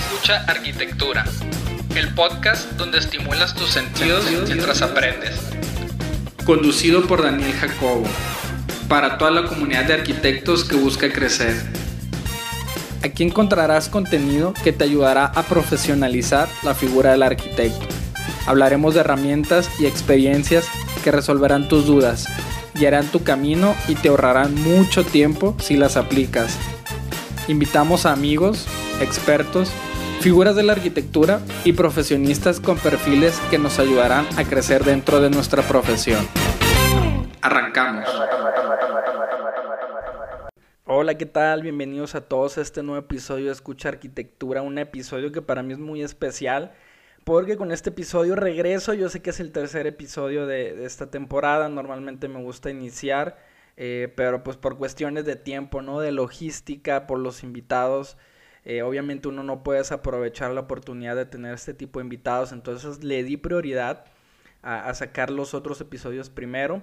Escucha Arquitectura, el podcast donde estimulas tus sentidos mientras aprendes. Conducido por Daniel Jacobo, para toda la comunidad de arquitectos que busca crecer. Aquí encontrarás contenido que te ayudará a profesionalizar la figura del arquitecto. Hablaremos de herramientas y experiencias que resolverán tus dudas, guiarán tu camino y te ahorrarán mucho tiempo si las aplicas. Invitamos a amigos, expertos, figuras de la arquitectura y profesionistas con perfiles que nos ayudarán a crecer dentro de nuestra profesión. Arrancamos. Hola, ¿qué tal? Bienvenidos a todos a este nuevo episodio de Escucha Arquitectura, un episodio que para mí es muy especial porque con este episodio regreso, yo sé que es el tercer episodio de, esta temporada, normalmente me gusta iniciar, eh, pero pues por cuestiones de tiempo, ¿no? De logística, por los invitados, eh, obviamente uno no puede aprovechar la oportunidad de tener este tipo de invitados, entonces le di prioridad a, sacar los otros episodios primero.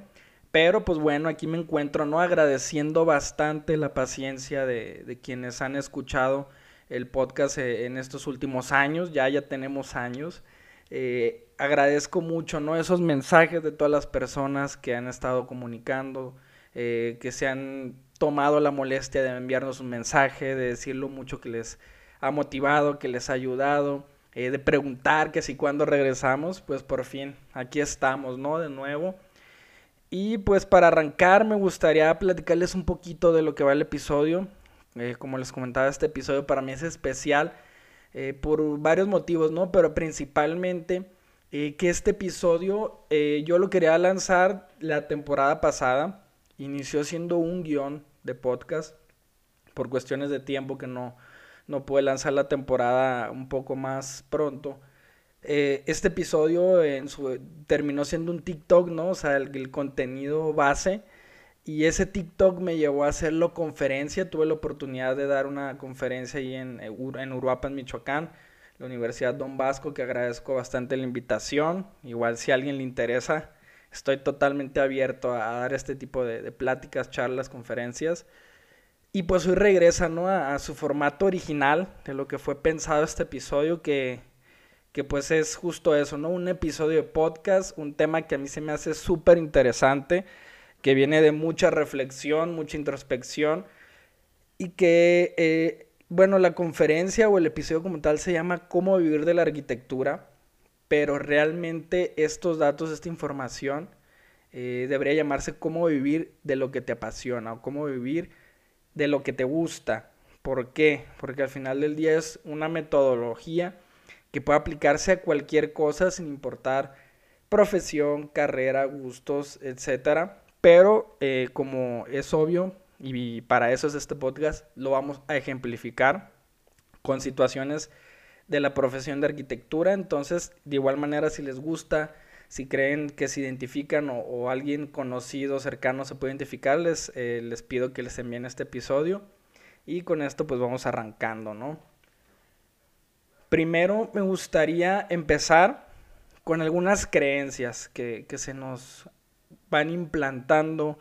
Pero pues bueno, aquí me encuentro, ¿no? Agradeciendo bastante la paciencia de, quienes han escuchado el podcast eh, en estos últimos años, ya ya tenemos años. Eh, agradezco mucho, ¿no? Esos mensajes de todas las personas que han estado comunicando, eh, que se han tomado la molestia de enviarnos un mensaje, de decir lo mucho que les ha motivado, que les ha ayudado, de preguntar que si cuando regresamos, pues por fin, aquí estamos, ¿no? De nuevo. Y pues para arrancar me gustaría platicarles un poquito de lo que va el episodio. Eh, como les comentaba, este episodio para mí es especial eh, por varios motivos, ¿no? Pero principalmente eh, que este episodio yo lo quería lanzar la temporada pasada. Inició siendo un guion de podcast por cuestiones de tiempo que no, no pude lanzar la temporada un poco más pronto. este episodio en su, terminó siendo un TikTok, ¿no? O sea, el contenido base y ese TikTok me llevó a hacerlo conferencia. Tuve la oportunidad de dar una conferencia ahí en, eh, en Uruapan, Michoacán, la Universidad Don Vasco, que agradezco bastante la invitación. Igual si a alguien le interesa, estoy totalmente abierto a, dar este tipo de, pláticas, charlas, conferencias. Y pues hoy regresa ¿no? a, su formato original de lo que fue pensado este episodio, que, que pues es justo eso, ¿no? Un episodio de podcast, un tema que a mí se me hace súper interesante que viene de mucha reflexión, mucha introspección y que, eh, bueno, la conferencia o el episodio como tal se llama Cómo vivir de la arquitectura, pero realmente estos datos, esta información, eh, debería llamarse Cómo vivir de lo que te apasiona o cómo vivir de lo que te gusta. ¿Por qué? Porque al final del día es una metodología que puede aplicarse a cualquier cosa sin importar profesión, carrera, gustos, etcétera pero eh, como es obvio, y para eso es este podcast, lo vamos a ejemplificar con situaciones de la profesión de arquitectura. Entonces, de igual manera, si les gusta, si creen que se identifican o, alguien conocido, cercano se puede identificar, les, eh, les pido que les envíen este episodio. Y con esto pues vamos arrancando, ¿no? Primero me gustaría empezar con algunas creencias que, que se nos van implantando,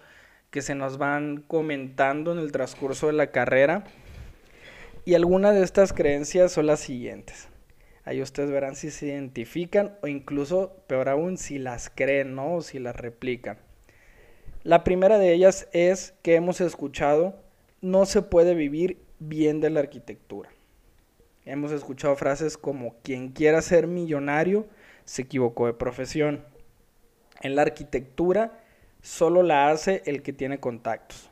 que se nos van comentando en el transcurso de la carrera. Y algunas de estas creencias son las siguientes. Ahí ustedes verán si se identifican o incluso, peor aún, si las creen, ¿no? O si las replican. La primera de ellas es que hemos escuchado, no se puede vivir bien de la arquitectura. Hemos escuchado frases como, quien quiera ser millonario se equivocó de profesión. En la arquitectura solo la hace el que tiene contactos.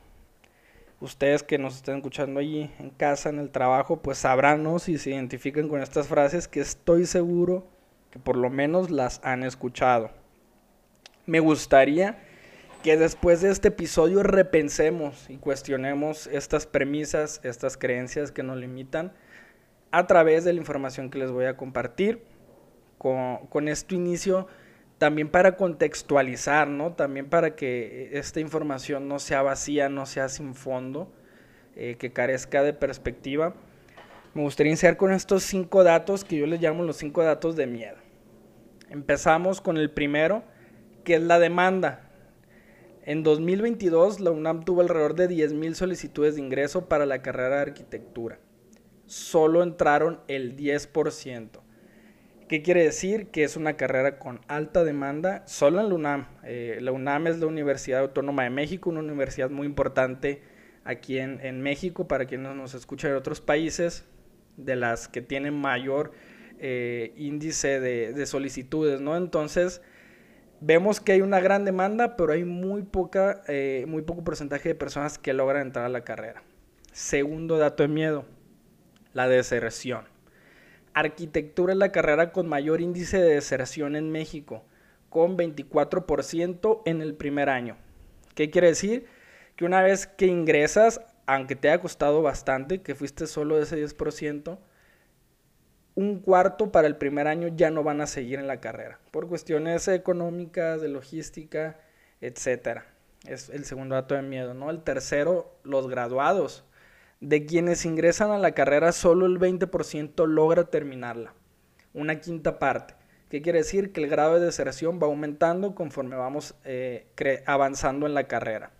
Ustedes que nos estén escuchando allí en casa, en el trabajo, pues sabrán si se identifican con estas frases que estoy seguro que por lo menos las han escuchado. Me gustaría que después de este episodio repensemos y cuestionemos estas premisas, estas creencias que nos limitan a través de la información que les voy a compartir. Con, con este inicio también para contextualizar, ¿no? También para que esta información no sea vacía, no sea sin fondo, eh, que carezca de perspectiva. Me gustaría iniciar con estos cinco datos que yo les llamo los cinco datos de miedo. Empezamos con el primero, que es la demanda. En 2022, la UNAM tuvo alrededor de 10.000 solicitudes de ingreso para la carrera de arquitectura. solo entraron el 10%. ¿Qué quiere decir? Que es una carrera con alta demanda solo en la UNAM. Eh, la UNAM es la Universidad Autónoma de México, una universidad muy importante aquí en, México para quienes nos escuchan de otros países, de las que tienen mayor eh, índice de, solicitudes, ¿no? Entonces, vemos que hay una gran demanda, pero hay muy, poca, eh, muy poco porcentaje de personas que logran entrar a la carrera. Segundo dato de miedo, la deserción. Arquitectura es la carrera con mayor índice de deserción en México, con 24% en el primer año. ¿Qué quiere decir? Que una vez que ingresas, aunque te haya costado bastante, que fuiste solo de ese 10%, un cuarto para el primer año ya no van a seguir en la carrera, por cuestiones económicas, de logística, etc. Es el segundo dato de miedo, ¿no? El tercero, los graduados de quienes ingresan a la carrera, solo el 20% logra terminarla. Una quinta parte. ¿Qué quiere decir? Que el grado de deserción va aumentando conforme vamos eh, avanzando en la carrera.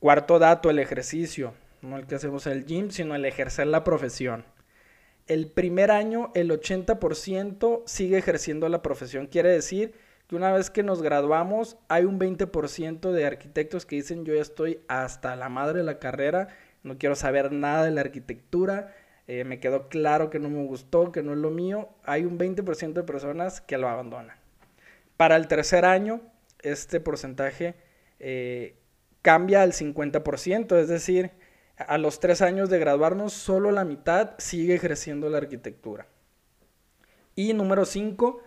Cuarto dato, el ejercicio. No el que hacemos en el gym, sino el ejercer la profesión. El primer año, el 80% sigue ejerciendo la profesión. Quiere decir que una vez que nos graduamos, hay un 20% de arquitectos que dicen yo ya estoy hasta la madre de la carrera no quiero saber nada de la arquitectura, eh, me quedó claro que no me gustó, que no es lo mío, hay un 20% de personas que lo abandonan. Para el tercer año, este porcentaje eh, cambia al 50%, es decir, a los tres años de graduarnos, solo la mitad sigue ejerciendo la arquitectura. Y número cinco,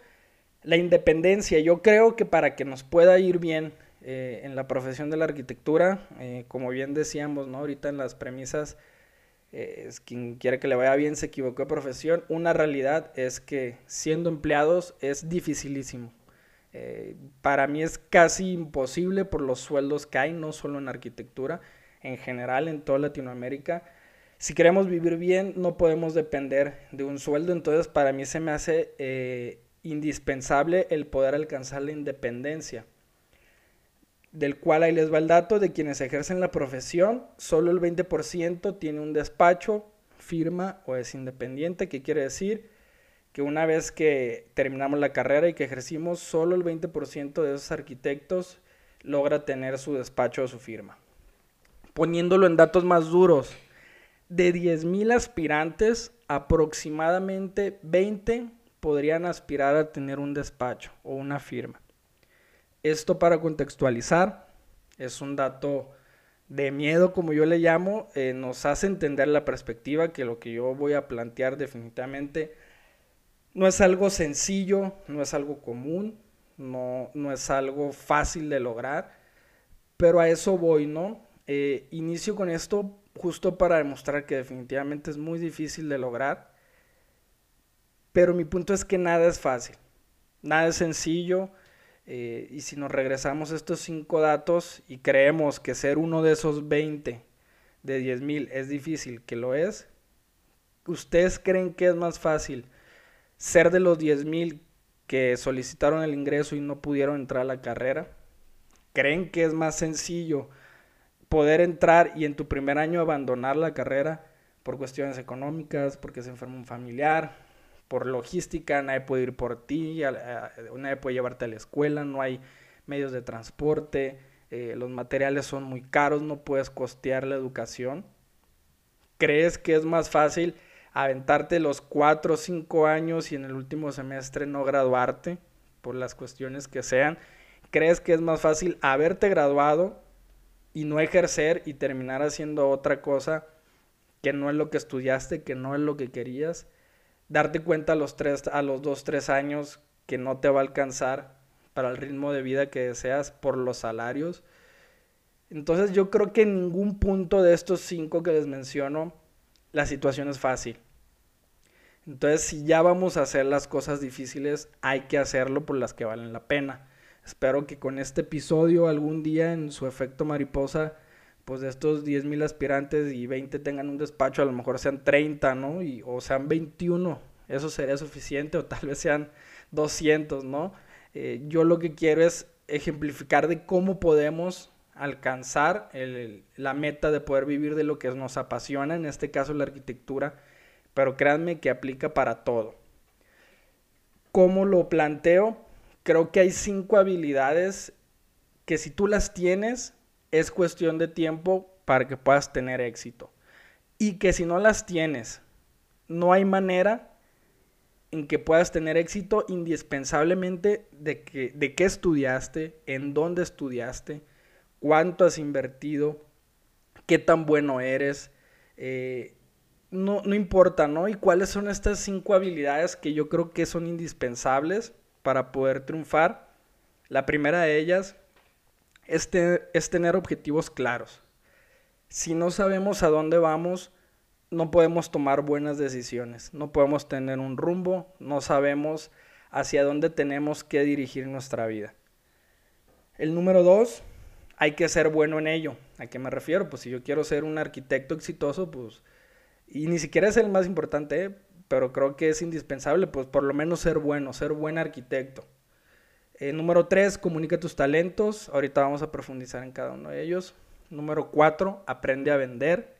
la independencia. Yo creo que para que nos pueda ir bien eh, en la profesión de la arquitectura, eh, como bien decíamos, ¿no? Ahorita en las premisas, eh, quien quiere que le vaya bien se equivocó de profesión. Una realidad es que siendo empleados es dificilísimo. para mí es casi imposible por los sueldos que hay, no solo en arquitectura, en general en toda Latinoamérica. Si queremos vivir bien, no podemos depender de un sueldo, entonces para mí se me hace indispensable el poder alcanzar la independencia del cual ahí les va el dato de quienes ejercen la profesión, solo el 20% tiene un despacho, firma o es independiente, que quiere decir que una vez que terminamos la carrera y que ejercimos, solo el 20% de esos arquitectos logra tener su despacho o su firma. Poniéndolo en datos más duros, de 10.000 aspirantes, aproximadamente 20 podrían aspirar a tener un despacho o una firma. Esto para contextualizar, es un dato de miedo, como yo le llamo, eh, nos hace entender la perspectiva que lo que yo voy a plantear definitivamente no es algo sencillo, no es algo común, no, no es algo fácil de lograr, pero a eso voy, ¿no? Eh, inicio con esto justo para demostrar que definitivamente es muy difícil de lograr, pero mi punto es que nada es fácil, nada es sencillo, eh, y si nos regresamos estos cinco datos y creemos que ser uno de esos 20 de 10.000 es difícil, que lo es, ¿ustedes creen que es más fácil ser de los 10.000 que solicitaron el ingreso y no pudieron entrar a la carrera? ¿Creen que es más sencillo poder entrar y en tu primer año abandonar la carrera por cuestiones económicas, porque se enferma un familiar, por logística, nadie puede ir por ti, nadie puede llevarte a la escuela, no hay medios de transporte, eh, los materiales son muy caros, no puedes costear la educación. ¿Crees que es más fácil aventarte los cuatro o cinco años y en el último semestre no graduarte por las cuestiones que sean? ¿Crees que es más fácil haberte graduado y no ejercer y terminar haciendo otra cosa que no es lo que estudiaste, que no es lo que querías? Darte cuenta a los, tres, a los dos, tres años que no te va a alcanzar para el ritmo de vida que deseas por los salarios. Entonces yo creo que en ningún punto de estos cinco que les menciono la situación es fácil. Entonces si ya vamos a hacer las cosas difíciles, hay que hacerlo por las que valen la pena. Espero que con este episodio algún día en su efecto mariposa, pues de estos 10 mil aspirantes y 20 tengan un despacho, a lo mejor sean 30, ¿no? Y, o sean 21, eso sería suficiente, o tal vez sean 200, ¿no? Eh, yo lo que quiero es ejemplificar de cómo podemos alcanzar la meta de poder vivir de lo que nos apasiona, en este caso la arquitectura, pero créanme que aplica para todo. ¿Cómo lo planteo? Creo que hay cinco habilidades que si tú las tienes, es cuestión de tiempo para que puedas tener éxito. Y que si no las tienes, no hay manera en que puedas tener éxito indispensablemente de, que, de qué estudiaste, en dónde estudiaste, cuánto has invertido, qué tan bueno eres. Eh, no, no importa, ¿no? Y cuáles son estas cinco habilidades que yo creo que son indispensables para poder triunfar. La primera de ellas es, tener objetivos claros. Si no sabemos a dónde vamos, no podemos tomar buenas decisiones, no podemos tener un rumbo, no sabemos hacia dónde tenemos que dirigir nuestra vida. El número dos, hay que ser bueno en ello. ¿A qué me refiero? Pues si yo quiero ser un arquitecto exitoso, pues, y ni siquiera es el más importante, pero creo que es indispensable, pues por lo menos ser bueno, ser buen arquitecto. Eh, número tres, comunica tus talentos. Ahorita vamos a profundizar en cada uno de ellos. Número cuatro, aprende a vender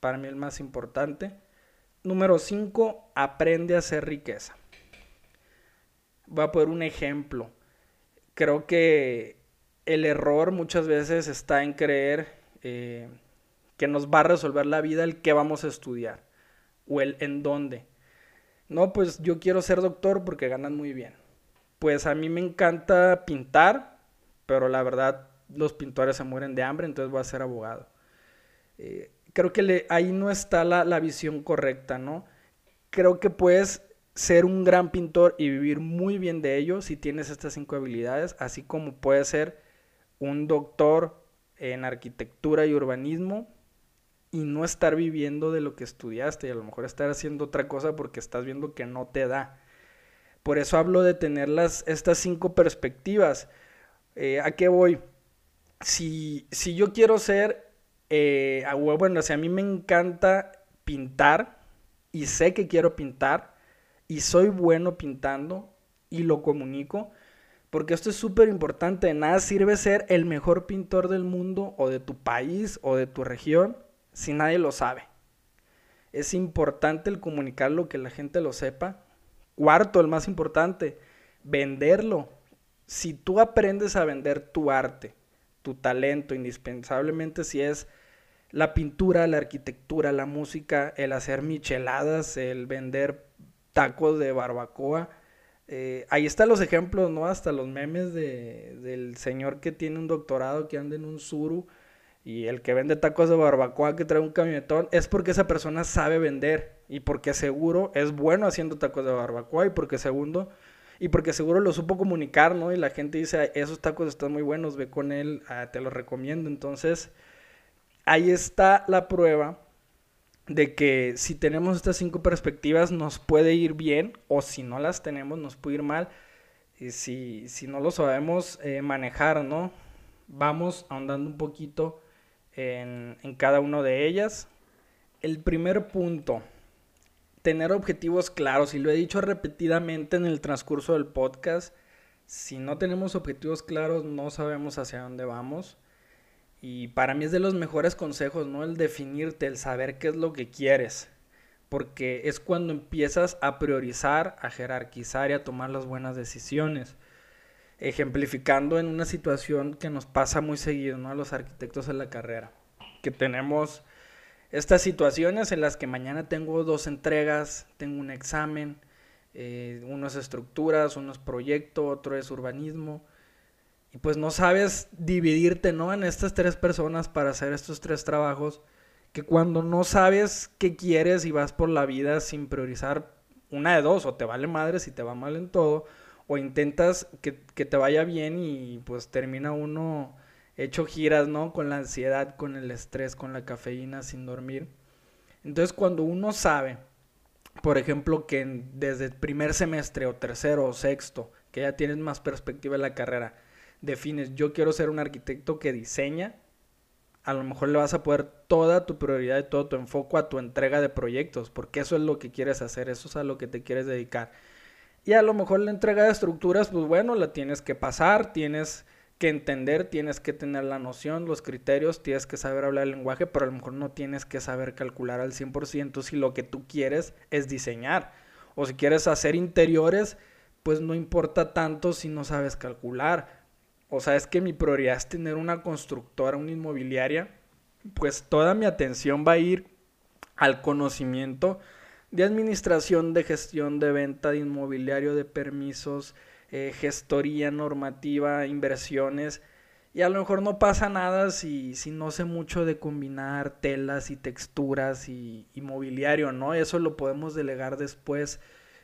para mí el más importante. Número 5, aprende a hacer riqueza. Voy a poner un ejemplo. Creo que el error muchas veces está en creer eh, que nos va a resolver la vida el que vamos a estudiar o el en dónde. No, pues yo quiero ser doctor porque ganan muy bien. Pues a mí me encanta pintar, pero la verdad los pintores se mueren de hambre, entonces voy a ser abogado. Eh, creo que ahí no está la, visión correcta, ¿no? Creo que puedes ser un gran pintor y vivir muy bien de ello si tienes estas cinco habilidades, así como puedes ser un doctor en arquitectura y urbanismo y no estar viviendo de lo que estudiaste y a lo mejor estar haciendo otra cosa porque estás viendo que no te da. Por eso hablo de tener las, estas cinco perspectivas. Eh, ¿A qué voy? Si, si yo quiero ser eh, bueno, o a mí me encanta pintar y sé que quiero pintar y soy bueno pintando y lo comunico. Porque esto es súper importante. Nada sirve ser el mejor pintor del mundo o de tu país o de tu región si nadie lo sabe. Es importante el comunicarlo, que la gente lo sepa. Cuarto, el más importante, venderlo. Si tú aprendes a vender tu arte, tu talento, indispensablemente si es la pintura, la arquitectura, la música, el hacer micheladas, el vender tacos de barbacoa. Eh, ahí están los ejemplos, ¿no? Hasta los memes de, del señor que tiene un doctorado que anda en un suru y el que vende tacos de barbacoa que trae un camionetón es porque esa persona sabe vender y porque seguro es bueno haciendo tacos de barbacoa y porque segundo y porque seguro lo supo comunicar, ¿no? Y la gente dice, esos tacos están muy buenos, ve con él, ah, te los recomiendo. Entonces, ahí está la prueba de que si tenemos estas cinco perspectivas nos puede ir bien o si no las tenemos nos puede ir mal. Y si, si no lo sabemos eh, manejar, ¿no? Vamos ahondando un poquito en, en cada una de ellas. El primer punto, tener objetivos claros. Y lo he dicho repetidamente en el transcurso del podcast. Si no tenemos objetivos claros, no sabemos hacia dónde vamos. Y para mí es de los mejores consejos, ¿no? El definirte, el saber qué es lo que quieres. Porque es cuando empiezas a priorizar, a jerarquizar y a tomar las buenas decisiones. Ejemplificando en una situación que nos pasa muy seguido, ¿no? A los arquitectos en la carrera. Que tenemos estas situaciones en las que mañana tengo dos entregas, tengo un examen, eh, uno es estructuras, uno es proyecto, otro es urbanismo y pues no sabes dividirte, ¿no? En estas tres personas para hacer estos tres trabajos, que cuando no sabes qué quieres y vas por la vida sin priorizar una de dos, o te vale madre si te va mal en todo, o intentas que, que te vaya bien y pues termina uno hecho giras, ¿no? Con la ansiedad, con el estrés, con la cafeína, sin dormir. Entonces cuando uno sabe, por ejemplo, que desde primer semestre o tercero o sexto, que ya tienes más perspectiva en la carrera, defines, yo quiero ser un arquitecto que diseña, a lo mejor le vas a poner toda tu prioridad y todo tu enfoque a tu entrega de proyectos, porque eso es lo que quieres hacer, eso es a lo que te quieres dedicar. Y a lo mejor la entrega de estructuras, pues bueno, la tienes que pasar, tienes que entender, tienes que tener la noción, los criterios, tienes que saber hablar el lenguaje, pero a lo mejor no tienes que saber calcular al 100% si lo que tú quieres es diseñar. O si quieres hacer interiores, pues no importa tanto si no sabes calcular. O sea, es que mi prioridad es tener una constructora, una inmobiliaria, pues toda mi atención va a ir al conocimiento de administración, de gestión, de venta, de inmobiliario, de permisos, eh, gestoría normativa, inversiones. Y a lo mejor no pasa nada si, si no sé mucho de combinar telas y texturas y, mobiliario, ¿no? Eso lo podemos delegar después.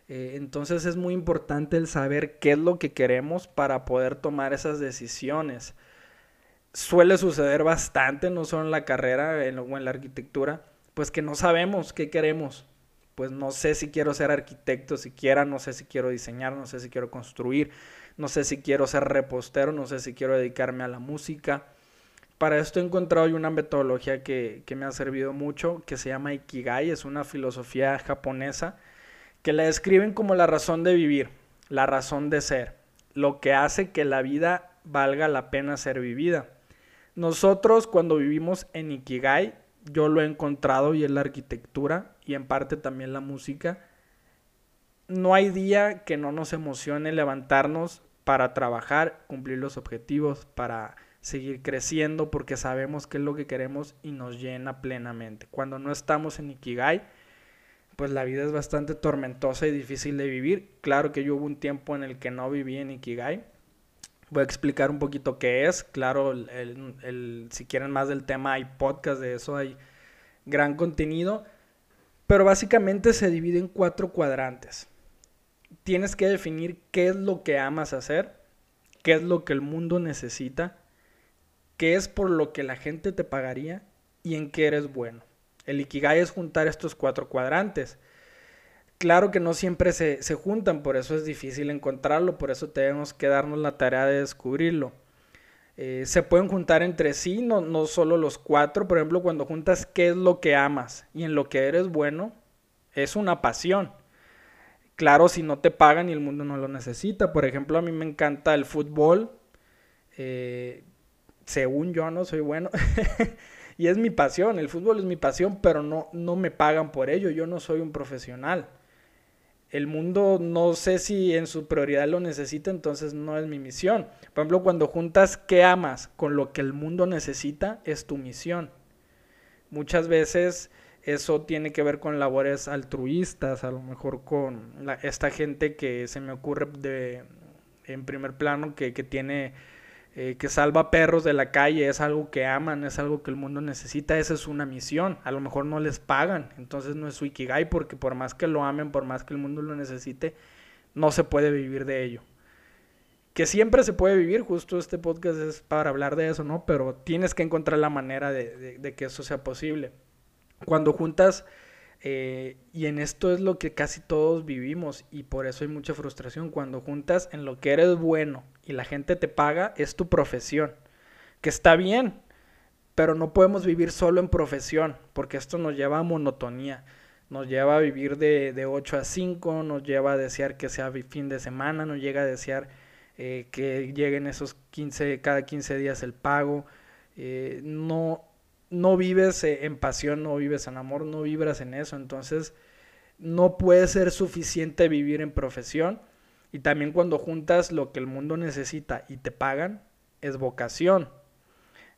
Eh, entonces es muy importante el saber qué es lo que queremos para poder tomar esas decisiones. Suele suceder bastante, no solo en la carrera o en la arquitectura, pues que no sabemos qué queremos pues no sé si quiero ser arquitecto siquiera, no sé si quiero diseñar, no sé si quiero construir, no sé si quiero ser repostero, no sé si quiero dedicarme a la música. Para esto he encontrado una metodología que, que me ha servido mucho, que se llama Ikigai, es una filosofía japonesa, que la describen como la razón de vivir, la razón de ser, lo que hace que la vida valga la pena ser vivida. Nosotros cuando vivimos en Ikigai, yo lo he encontrado y en la arquitectura, y en parte también la música, no hay día que no nos emocione levantarnos para trabajar, cumplir los objetivos, para seguir creciendo, porque sabemos qué es lo que queremos y nos llena plenamente. Cuando no estamos en Ikigai, pues la vida es bastante tormentosa y difícil de vivir. Claro que yo hubo un tiempo en el que no viví en Ikigai. Voy a explicar un poquito qué es. Claro, el, si quieren más del tema, hay podcast de eso, hay gran contenido. Pero básicamente se divide en cuatro cuadrantes. Tienes que definir qué es lo que amas hacer, qué es lo que el mundo necesita, qué es por lo que la gente te pagaría y en qué eres bueno. El Ikigai es juntar estos cuatro cuadrantes. Claro que no siempre se, se juntan, por eso es difícil encontrarlo, por eso tenemos que darnos la tarea de descubrirlo. Eh, se pueden juntar entre sí, no, no solo los cuatro. Por ejemplo, cuando juntas qué es lo que amas y en lo que eres bueno, es una pasión. Claro, si no te pagan y el mundo no lo necesita. Por ejemplo, a mí me encanta el fútbol. Eh, según yo no soy bueno. y es mi pasión, el fútbol es mi pasión, pero no, no me pagan por ello. Yo no soy un profesional el mundo no sé si en su prioridad lo necesita, entonces no es mi misión. Por ejemplo, cuando juntas qué amas con lo que el mundo necesita, es tu misión. Muchas veces eso tiene que ver con labores altruistas, a lo mejor con esta gente que se me ocurre de, en primer plano que, que tiene eh, que salva perros de la calle, es algo que aman, es algo que el mundo necesita, esa es una misión, a lo mejor no les pagan, entonces no es su porque por más que lo amen, por más que el mundo lo necesite, no se puede vivir de ello. Que siempre se puede vivir, justo este podcast es para hablar de eso, ¿no? Pero tienes que encontrar la manera de que eso sea posible. Cuando juntas eh, y en esto es lo que casi todos vivimos y por eso hay mucha frustración. Cuando juntas en lo que eres bueno y la gente te paga, es tu profesión. Que está bien, pero no podemos vivir solo en profesión, porque esto nos lleva a monotonía. Nos lleva a vivir de, de 8 a 5, nos lleva a desear que sea fin de semana, nos llega a desear eh, que lleguen esos 15, cada 15 días el pago. Eh, no, no vives eh, en pasión, no vives en amor, no vibras en eso. Entonces, no puede ser suficiente vivir en profesión. Y también cuando juntas lo que el mundo necesita y te pagan, es vocación.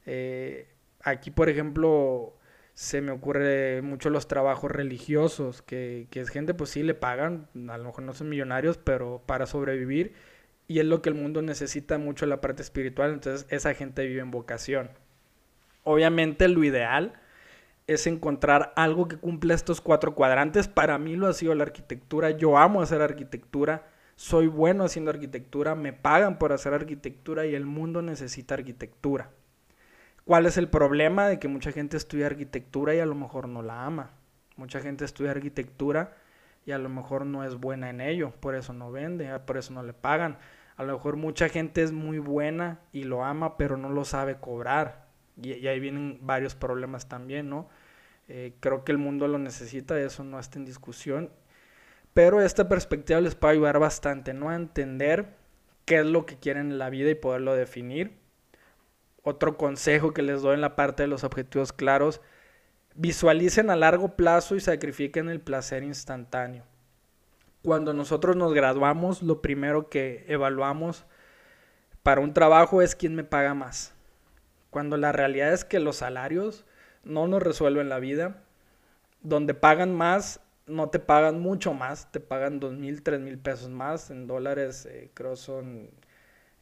Eh, aquí, por ejemplo, se me ocurre mucho los trabajos religiosos, que, que es gente, pues sí, le pagan, a lo mejor no son millonarios, pero para sobrevivir. Y es lo que el mundo necesita mucho la parte espiritual, entonces esa gente vive en vocación. Obviamente lo ideal es encontrar algo que cumpla estos cuatro cuadrantes. Para mí lo ha sido la arquitectura. Yo amo hacer arquitectura. Soy bueno haciendo arquitectura. Me pagan por hacer arquitectura y el mundo necesita arquitectura. ¿Cuál es el problema de que mucha gente estudia arquitectura y a lo mejor no la ama? Mucha gente estudia arquitectura y a lo mejor no es buena en ello, por eso no vende, por eso no le pagan. A lo mejor mucha gente es muy buena y lo ama, pero no lo sabe cobrar. Y, ahí vienen varios problemas también, ¿no? Eh, creo que el mundo lo necesita, eso no está en discusión. Pero esta perspectiva les puede ayudar bastante, ¿no? A entender qué es lo que quieren en la vida y poderlo definir. otro consejo que les doy en la parte de los objetivos claros, visualicen a largo plazo y sacrifiquen el placer instantáneo. Cuando nosotros nos graduamos, lo primero que evaluamos para un trabajo es quién me paga más. Cuando la realidad es que los salarios no nos resuelven la vida. Donde pagan más, no te pagan mucho más, te pagan dos mil, tres mil pesos más. En dólares eh, creo son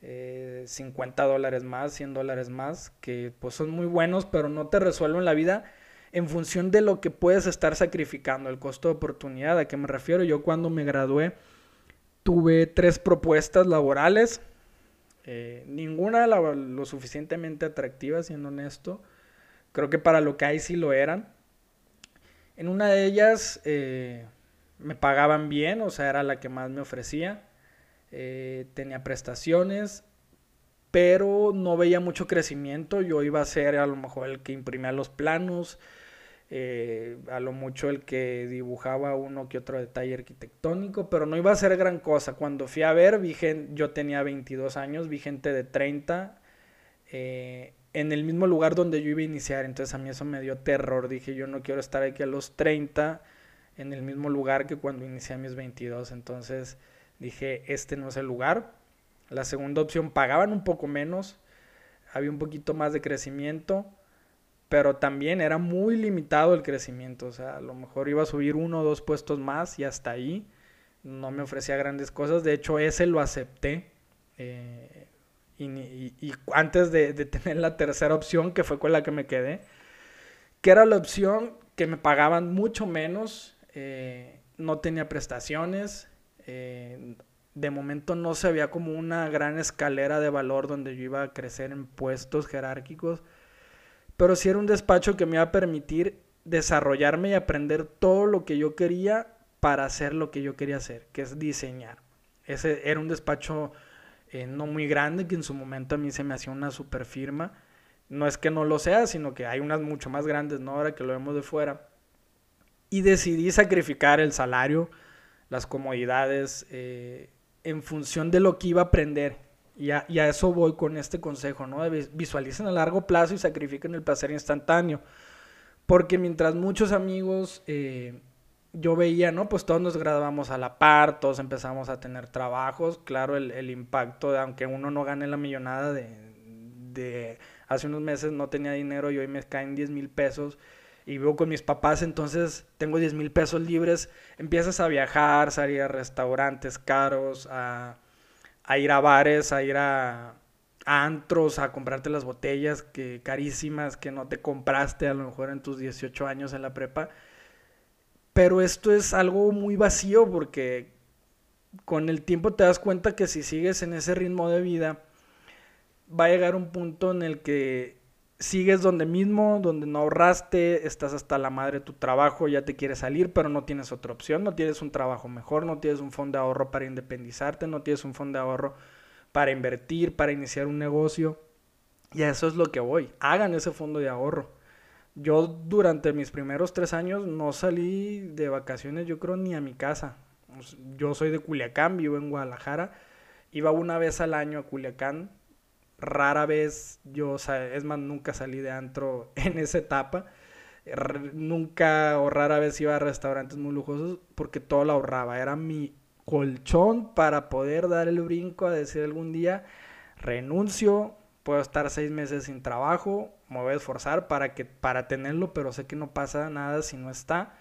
50 eh, dólares más, 100 dólares más, que pues son muy buenos, pero no te resuelven la vida en función de lo que puedes estar sacrificando, el costo de oportunidad. ¿A qué me refiero? Yo cuando me gradué tuve tres propuestas laborales, eh, ninguna lo suficientemente atractiva, siendo honesto. Creo que para lo que hay sí lo eran. En una de ellas eh, me pagaban bien, o sea, era la que más me ofrecía. Eh, tenía prestaciones, pero no veía mucho crecimiento. Yo iba a ser a lo mejor el que imprimía los planos, eh, a lo mucho el que dibujaba uno que otro detalle arquitectónico, pero no iba a ser gran cosa. Cuando fui a ver, vi yo tenía 22 años, vi gente de 30 eh, en el mismo lugar donde yo iba a iniciar, entonces a mí eso me dio terror. Dije, yo no quiero estar aquí a los 30 en el mismo lugar que cuando inicié mis 22, entonces dije, este no es el lugar. La segunda opción pagaban un poco menos, había un poquito más de crecimiento pero también era muy limitado el crecimiento, o sea, a lo mejor iba a subir uno o dos puestos más y hasta ahí no me ofrecía grandes cosas, de hecho ese lo acepté eh, y, antes de, tener la tercera opción, que fue con la que me quedé, que era la opción que me pagaban mucho menos, eh, no tenía prestaciones, eh, de momento no se veía como una gran escalera de valor donde yo iba a crecer en puestos jerárquicos, pero sí era un despacho que me iba a permitir desarrollarme y aprender todo lo que yo quería para hacer lo que yo quería hacer, que es diseñar. Ese era un despacho eh, no muy grande, que en su momento a mí se me hacía una super firma. No es que no lo sea, sino que hay unas mucho más grandes, ¿no? Ahora que lo vemos de fuera. Y decidí sacrificar el salario, las comodidades, eh, en función de lo que iba a aprender. Y a, eso voy con este consejo, ¿no? Visualicen a largo plazo y sacrifiquen el placer instantáneo. Porque mientras muchos amigos eh, yo veía, ¿no? Pues todos nos graduamos a la par, todos empezamos a tener trabajos. Claro, el, impacto, de, aunque uno no gane la millonada de, de, hace unos meses no tenía dinero y hoy me caen 10 mil pesos y vivo con mis papás, entonces tengo 10 mil pesos libres. Empiezas a viajar, salir a restaurantes caros, a a ir a bares, a ir a, antros, a comprarte las botellas que carísimas que no te compraste a lo mejor en tus 18 años en la prepa. Pero esto es algo muy vacío porque con el tiempo te das cuenta que si sigues en ese ritmo de vida, va a llegar un punto en el que sigues donde mismo, donde no ahorraste, estás hasta la madre de tu trabajo, ya te quieres salir, pero no tienes otra opción, no tienes un trabajo mejor, no tienes un fondo de ahorro para independizarte, no tienes un fondo de ahorro para invertir, para iniciar un negocio. Y a eso es lo que voy. Hagan ese fondo de ahorro. Yo durante mis primeros tres años no salí de vacaciones, yo creo, ni a mi casa. Yo soy de Culiacán, vivo en Guadalajara. Iba una vez al año a Culiacán rara vez yo, es más, nunca salí de antro en esa etapa. nunca o rara vez iba a restaurantes muy lujosos porque todo lo ahorraba. Era mi colchón para poder dar el brinco a decir algún día, renuncio, puedo estar seis meses sin trabajo, me voy a esforzar para, que, para tenerlo, pero sé que no pasa nada si no está,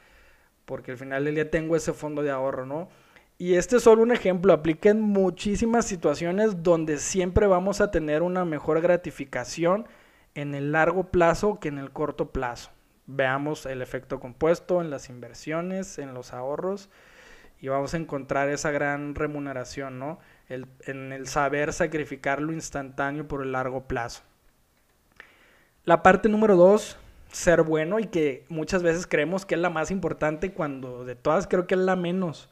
porque al final del día tengo ese fondo de ahorro, ¿no? Y este es solo un ejemplo, aplica en muchísimas situaciones donde siempre vamos a tener una mejor gratificación en el largo plazo que en el corto plazo. Veamos el efecto compuesto en las inversiones, en los ahorros y vamos a encontrar esa gran remuneración, ¿no? en el saber sacrificar lo instantáneo por el largo plazo. La parte número dos, ser bueno y que muchas veces creemos que es la más importante cuando de todas creo que es la menos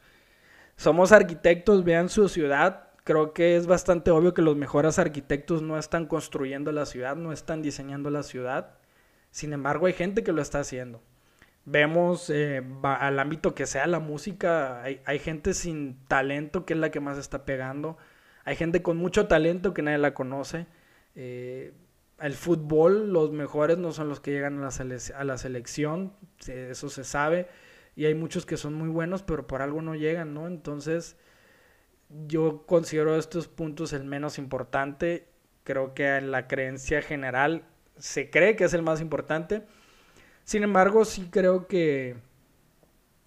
somos arquitectos, vean su ciudad. Creo que es bastante obvio que los mejores arquitectos no están construyendo la ciudad, no están diseñando la ciudad. Sin embargo, hay gente que lo está haciendo. Vemos eh, al ámbito que sea la música, hay, gente sin talento que es la que más está pegando. Hay gente con mucho talento que nadie la conoce. Eh, el fútbol, los mejores no son los que llegan a la, a la selección, eso se sabe, y hay muchos que son muy buenos, pero por algo no llegan, ¿no? Entonces, yo considero estos puntos el menos importante, creo que en la creencia general se cree que es el más importante, sin embargo, sí creo que,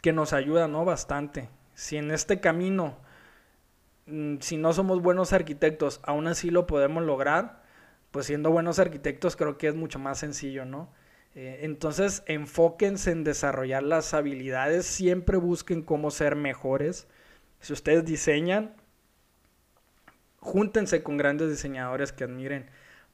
que nos ayuda, ¿no? Bastante. Si en este camino, mm, si no somos buenos arquitectos, aún así lo podemos lograr, pues siendo buenos arquitectos creo que es mucho más sencillo, ¿no? Eh, entonces, enfóquense en desarrollar las habilidades, siempre busquen cómo ser mejores. Si ustedes diseñan, júntense con grandes diseñadores que admiren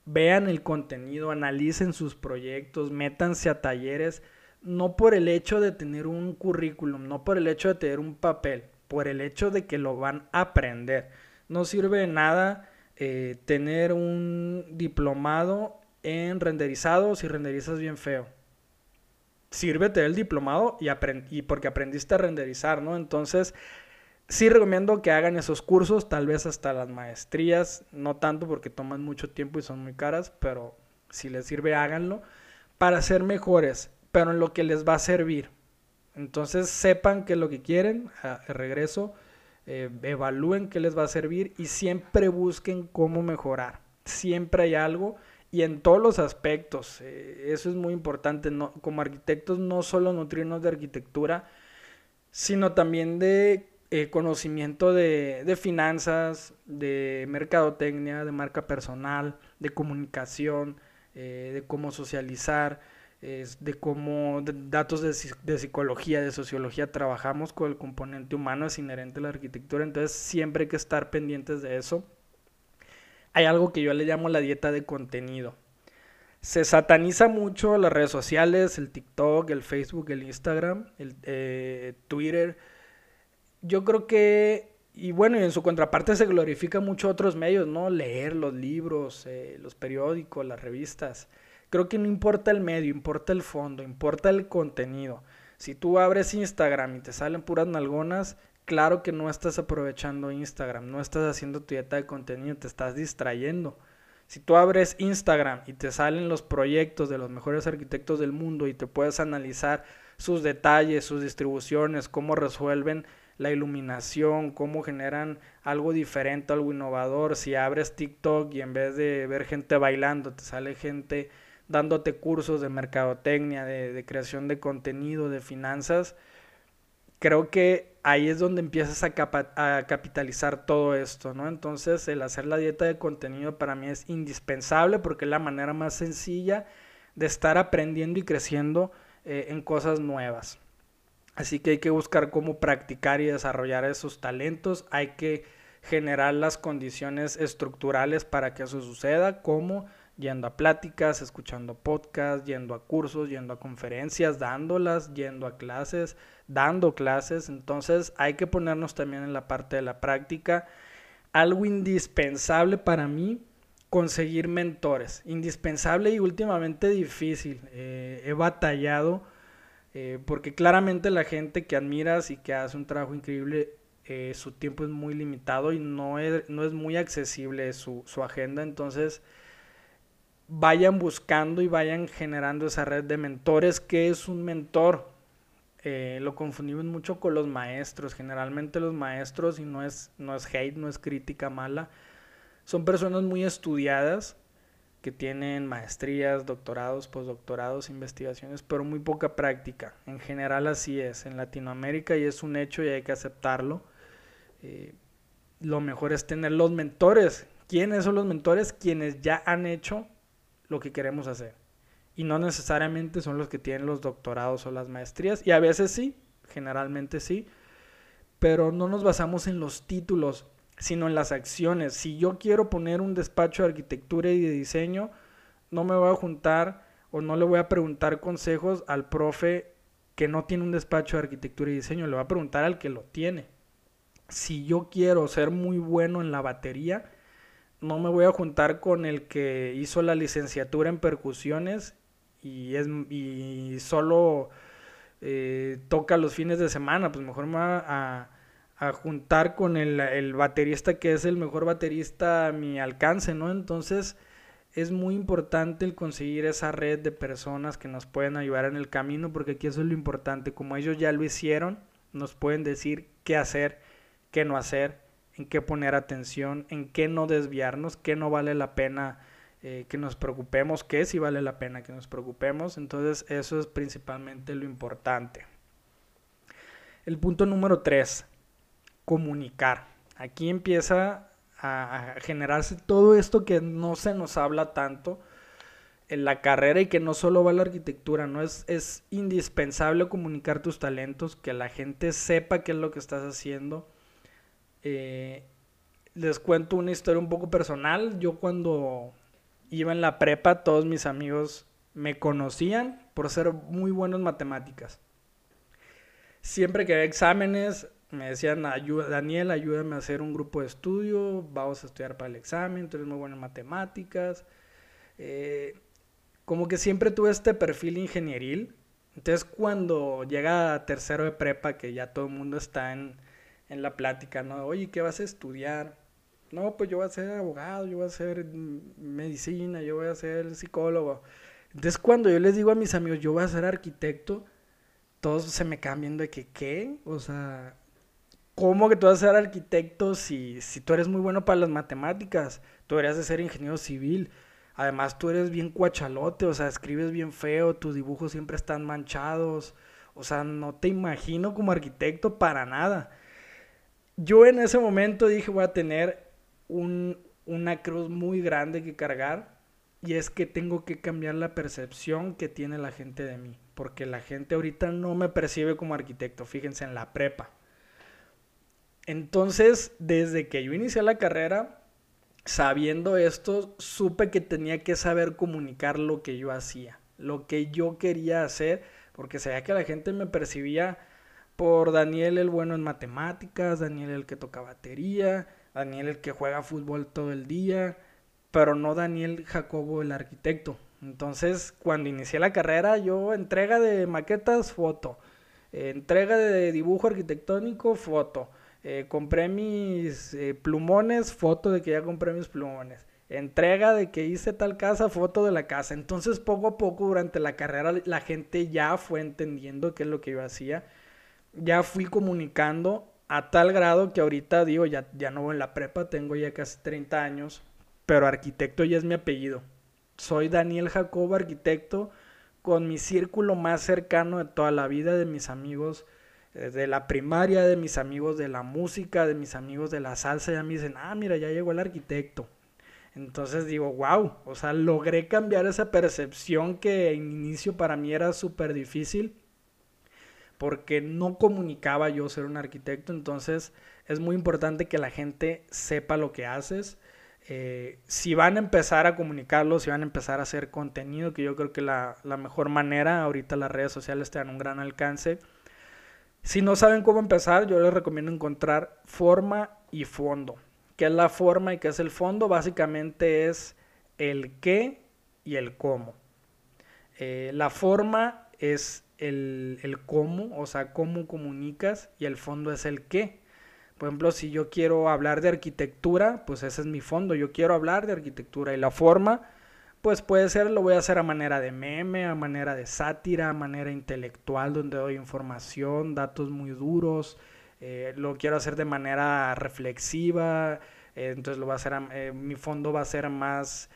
vean el contenido, analicen sus proyectos, métanse a talleres, no por el hecho de tener un currículum, no por el hecho de tener un papel, por el hecho de que lo van a aprender. No sirve de nada eh, tener un diplomado en renderizado si renderizas bien feo. Sirve tener el diplomado y, y porque aprendiste a renderizar, ¿no? Entonces, Sí recomiendo que hagan esos cursos, tal vez hasta las maestrías, no tanto porque toman mucho tiempo y son muy caras, pero si les sirve háganlo para ser mejores, pero en lo que les va a servir. Entonces sepan que lo que quieren, regreso, eh, evalúen qué les va a servir y siempre busquen cómo mejorar. Siempre hay algo y en todos los aspectos. Eh, eso es muy importante. No, como arquitectos no solo nutrirnos de arquitectura, sino también de eh, conocimiento de, de, finanzas, de mercadotecnia, de marca personal, de comunicación, eh, de cómo socializar, de cómo datos de, de, psicología, de sociología, trabajamos con el componente humano, es inherente a la arquitectura, entonces siempre hay que estar pendientes de eso. Hay algo que yo le llamo la dieta de contenido. Se sataniza mucho las redes sociales, el TikTok, el Facebook, el Instagram, el eh, Twitter, yo creo que, y bueno, y en su contraparte se glorifica mucho otros medios, ¿no? Leer los libros, eh, los periódicos, las revistas. Creo que no importa el medio, importa el fondo, importa el contenido. Si tú abres Instagram y te salen puras nalgonas, claro que no estás aprovechando Instagram, no estás haciendo tu dieta de contenido, te estás distrayendo. Si tú abres Instagram y te salen los proyectos de los mejores arquitectos del mundo y te puedes analizar sus detalles, sus distribuciones, cómo resuelven la iluminación, cómo generan algo diferente, algo innovador. Si abres TikTok y en vez de ver gente bailando, te sale gente dándote cursos de mercadotecnia, de, creación de contenido, de finanzas, creo que ahí es donde empiezas a, capitalizar todo esto, ¿no? Entonces el hacer la dieta de contenido para mí es indispensable porque es la manera más sencilla de estar aprendiendo y creciendo eh, en cosas nuevas. Así que hay que buscar cómo practicar y desarrollar esos talentos. Hay que generar las condiciones estructurales para que eso suceda, yendo a pláticas, escuchando podcasts, yendo a cursos, yendo a conferencias, dándolas, yendo a clases, dando clases. Entonces hay que ponernos también en la parte de la práctica. Algo indispensable para mí, conseguir mentores. Indispensable y últimamente difícil. Eh, he batallado eh, porque claramente la gente que admiras y que hace un trabajo increíble, eh, su tiempo es muy limitado y no es, no es muy accesible su, su agenda. Entonces, vayan buscando y vayan generando esa red de mentores. ¿Qué es un mentor? Eh, lo confundimos mucho con los maestros. Generalmente los maestros, y no es, no es hate, no es crítica mala, son personas muy estudiadas que tienen maestrías, doctorados, postdoctorados, investigaciones, pero muy poca práctica. En general así es en Latinoamérica y es un hecho y hay que aceptarlo. Eh, lo mejor es tener los mentores. ¿Quiénes son los mentores? Quienes ya han hecho lo que queremos hacer. Y no necesariamente son los que tienen los doctorados o las maestrías. Y a veces sí, generalmente sí. Pero no nos basamos en los títulos sino en las acciones. Si yo quiero poner un despacho de arquitectura y de diseño, no me voy a juntar o no le voy a preguntar consejos al profe que no tiene un despacho de arquitectura y diseño, le voy a preguntar al que lo tiene. Si yo quiero ser muy bueno en la batería, no me voy a juntar con el que hizo la licenciatura en percusiones y, es, y solo eh, toca los fines de semana, pues mejor me voy a a juntar con el, baterista que es el mejor baterista a mi alcance, ¿no? Entonces, es muy importante el conseguir esa red de personas que nos pueden ayudar en el camino, porque aquí eso es lo importante, como ellos ya lo hicieron, nos pueden decir qué hacer, qué no hacer, en qué poner atención, en qué no desviarnos, qué no vale la pena eh, que nos preocupemos, qué sí vale la pena que nos preocupemos. Entonces eso es principalmente lo importante. El punto número tres, comunicar. Aquí empieza a, generarse todo esto que no se nos habla tanto en la carrera y que no solo va a la arquitectura, ¿no? Es, es indispensable comunicar tus talentos, que la gente sepa qué es lo que estás haciendo. Eh, les cuento una historia un poco personal. Yo cuando iba en la prepa, todos mis amigos me conocían por ser muy buenos en matemáticas. Siempre que había exámenes, me decían, Daniel, ayúdame a hacer un grupo de estudio, vamos a estudiar para el examen, tú eres muy bueno en matemáticas. Eh, como que siempre tuve este perfil ingenieril. Entonces cuando llega tercero de prepa, que ya todo el mundo está en, en la plática, ¿no? Oye, ¿qué vas a estudiar? No, pues yo voy a ser abogado, yo voy a ser medicina, yo voy a ser psicólogo. Entonces cuando yo les digo a mis amigos, yo voy a ser arquitecto, todos se me quedan viendo de que, ¿qué? O sea, ¿Cómo que tú vas a ser arquitecto si, si tú eres muy bueno para las matemáticas? Tú deberías de ser ingeniero civil. Además, tú eres bien cuachalote, o sea, escribes bien feo, tus dibujos siempre están manchados. O sea, no te imagino como arquitecto para nada. Yo en ese momento dije, voy a tener un, una cruz muy grande que cargar. Y es que tengo que cambiar la percepción que tiene la gente de mí. Porque la gente ahorita no me percibe como arquitecto. Fíjense en la prepa. Entonces, desde que yo inicié la carrera, sabiendo esto, supe que tenía que saber comunicar lo que yo hacía, lo que yo quería hacer, porque sabía que la gente me percibía por Daniel el bueno en matemáticas, Daniel el que toca batería, Daniel el que juega fútbol todo el día, pero no Daniel Jacobo el arquitecto. Entonces, cuando inicié la carrera, yo entrega de maquetas, foto, entrega de dibujo arquitectónico, foto eh, compré mis eh, plumones, foto de que ya compré mis plumones. Entrega de que hice tal casa, foto de la casa. Entonces poco a poco durante la carrera la gente ya fue entendiendo qué es lo que yo hacía. Ya fui comunicando a tal grado que ahorita digo, ya, ya no voy en la prepa, tengo ya casi 30 años, pero arquitecto ya es mi apellido. Soy Daniel Jacobo, arquitecto, con mi círculo más cercano de toda la vida, de mis amigos eh, de la primaria, de mis amigos de la música, de mis amigos de la salsa, ya me dicen, ah, mira, ya llegó el arquitecto. Entonces digo, wow, o sea, logré cambiar esa percepción que en inicio para mí era súper difícil porque no comunicaba yo ser un arquitecto, entonces es muy importante que la gente sepa lo que haces. Eh, si van a empezar a comunicarlo, si van a empezar a hacer contenido, que yo creo que la, la mejor manera, ahorita las redes sociales te dan un gran alcance, si no saben cómo empezar, yo les recomiendo encontrar forma y fondo. ¿Qué es la forma y qué es el fondo? Básicamente es el qué y el cómo. Eh, la forma es el, cómo, o sea, cómo comunicas, y el fondo es el qué. Por ejemplo, si yo quiero hablar de arquitectura, pues ese es mi fondo. Yo quiero hablar de arquitectura y la forma pues puede ser, lo voy a hacer a manera de meme, a manera de sátira, a manera intelectual, donde doy información, datos muy duros. Eh, lo quiero hacer de manera reflexiva, eh, entonces lo va a hacer, eh, mi fondo va a ser más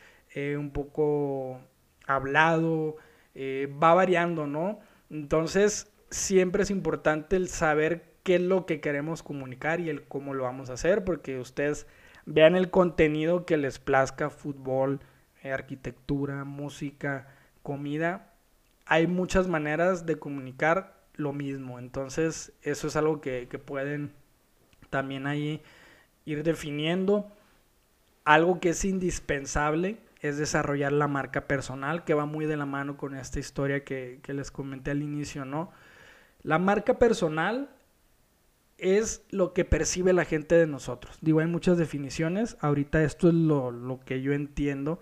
un poco hablado, va variando, ¿no? Entonces siempre es importante el saber qué es lo que queremos comunicar y el cómo lo vamos a hacer, porque ustedes vean el contenido que les plazca fútbol, eh, arquitectura, música, comida, hay muchas maneras de comunicar lo mismo. Entonces, eso es algo que, pueden también ahí ir definiendo. Algo que es indispensable es desarrollar la marca personal, que va muy de la mano con esta historia que, les comenté al inicio, ¿no? La marca personal es lo que percibe la gente de nosotros. Digo, hay muchas definiciones. Ahorita esto es lo, lo que yo entiendo.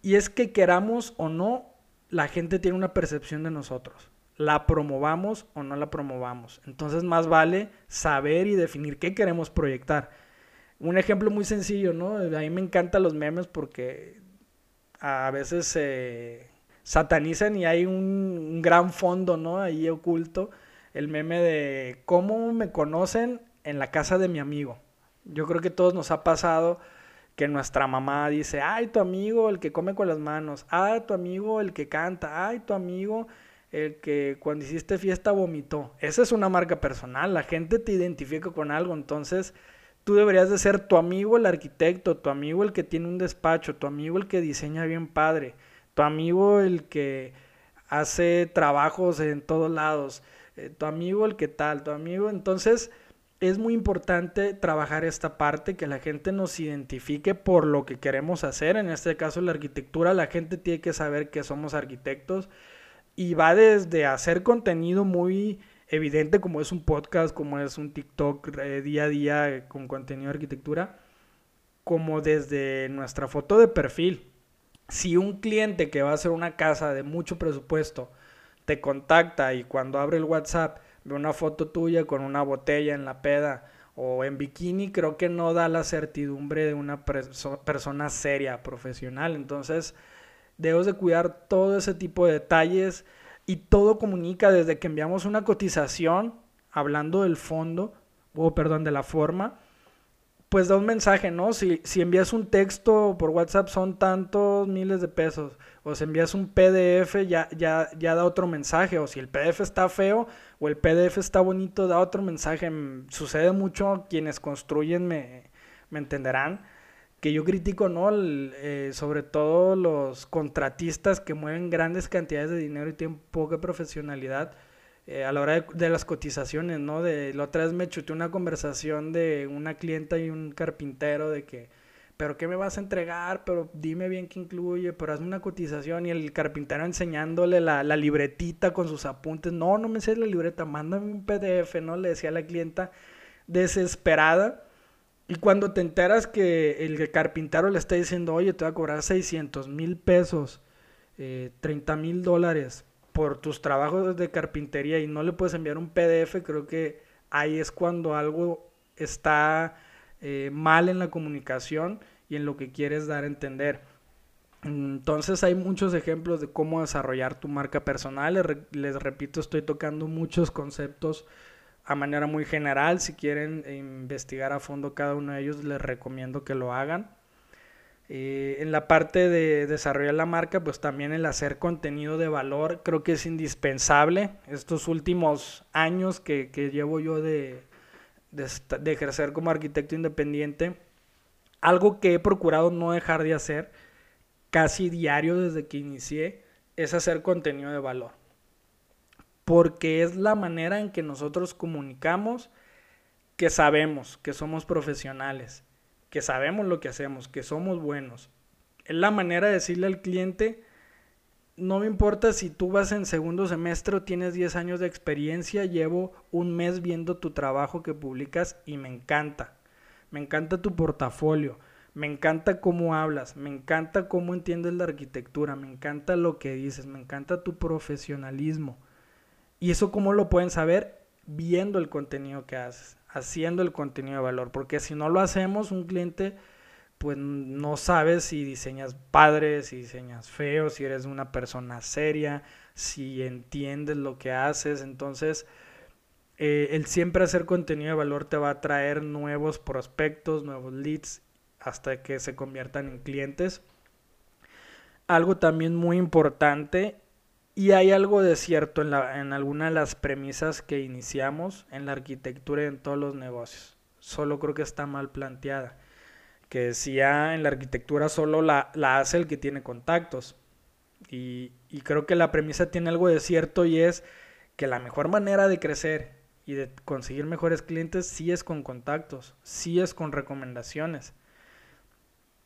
Y es que queramos o no, la gente tiene una percepción de nosotros. La promovamos o no la promovamos. Entonces más vale saber y definir qué queremos proyectar. Un ejemplo muy sencillo, ¿no? A mí me encantan los memes porque a veces se satanizan y hay un, gran fondo, ¿no? Ahí oculto. El meme de cómo me conocen en la casa de mi amigo. Yo creo que todos nos ha pasado que nuestra mamá dice, ay, tu amigo, el que come con las manos, ay, tu amigo, el que canta, ay, tu amigo, el que cuando hiciste fiesta vomitó. Esa es una marca personal, la gente te identifica con algo, entonces tú deberías de ser tu amigo el arquitecto, tu amigo el que tiene un despacho, tu amigo el que diseña bien padre, tu amigo el que hace trabajos en todos lados, eh, tu amigo el que tal, tu amigo, entonces es muy importante trabajar esta parte, que la gente nos identifique por lo que queremos hacer. En este caso, la arquitectura, la gente tiene que saber que somos arquitectos y va desde hacer contenido muy evidente, como es un podcast, como es un TikTok eh, día a día con contenido de arquitectura, como desde nuestra foto de perfil. Si un cliente que va a hacer una casa de mucho presupuesto te contacta y cuando abre el WhatsApp ve una foto tuya con una botella en la peda o en bikini, creo que no da la certidumbre de una persona seria, profesional. Entonces, debes de cuidar todo ese tipo de detalles y todo comunica desde que enviamos una cotización, hablando del fondo, o perdón, de la forma, pues da un mensaje, ¿no? Si, si envías un texto por WhatsApp son tantos miles de pesos, o si envías un PDF ya, ya, ya da otro mensaje, o si el PDF está feo o el PDF está bonito, da otro mensaje. Mm, sucede mucho, quienes construyen me, me entenderán, que yo critico, ¿no? Eh, sobre todo los contratistas que mueven grandes cantidades de dinero y tienen poca profesionalidad eh, a la hora de, las cotizaciones, ¿no? De, la otra vez me chuté una conversación de una clienta y un carpintero de que, pero ¿qué me vas a entregar? Pero dime bien qué incluye, pero hazme una cotización y el carpintero enseñándole la, libretita con sus apuntes, no, no me sé la libreta, mándame un PDF, ¿no? Le decía la clienta desesperada. Y cuando te enteras que el carpintero le está diciendo, oye, te voy a cobrar 600 mil pesos, eh, 30 mil dólares por tus trabajos de carpintería y no le puedes enviar un PDF, creo que ahí es cuando algo está eh, mal en la comunicación y en lo que quieres dar a entender. Entonces hay muchos ejemplos de cómo desarrollar tu marca personal. Les, repito, estoy tocando muchos conceptos a manera muy general. Si quieren investigar a fondo cada uno de ellos, les recomiendo que lo hagan. Eh, en la parte de desarrollar la marca, pues también el hacer contenido de valor creo que es indispensable. Estos últimos años que, llevo yo de, de, ejercer como arquitecto independiente, algo que he procurado no dejar de hacer casi diario desde que inicié es hacer contenido de valor. Porque es la manera en que nosotros comunicamos que sabemos que somos profesionales que sabemos lo que hacemos, que somos buenos. Es la manera de decirle al cliente, no me importa si tú vas en segundo semestre o tienes 10 años de experiencia, llevo un mes viendo tu trabajo que publicas y me encanta. Me encanta tu portafolio, me encanta cómo hablas, me encanta cómo entiendes la arquitectura, me encanta lo que dices, me encanta tu profesionalismo. ¿Y eso cómo lo pueden saber? Viendo el contenido que haces haciendo el contenido de valor, porque si no lo hacemos, un cliente pues no sabe si diseñas padre, si diseñas feo, si eres una persona seria, si entiendes lo que haces, entonces eh, el siempre hacer contenido de valor te va a traer nuevos prospectos, nuevos leads, hasta que se conviertan en clientes. Algo también muy importante y hay algo de cierto en, la, alguna de las premisas que iniciamos en la arquitectura y en todos los negocios. Solo creo que está mal planteada. Que decía en la arquitectura solo la, la hace el que tiene contactos. Y, y creo que la premisa tiene algo de cierto y es que la mejor manera de crecer y de conseguir mejores clientes sí es con contactos, sí es con recomendaciones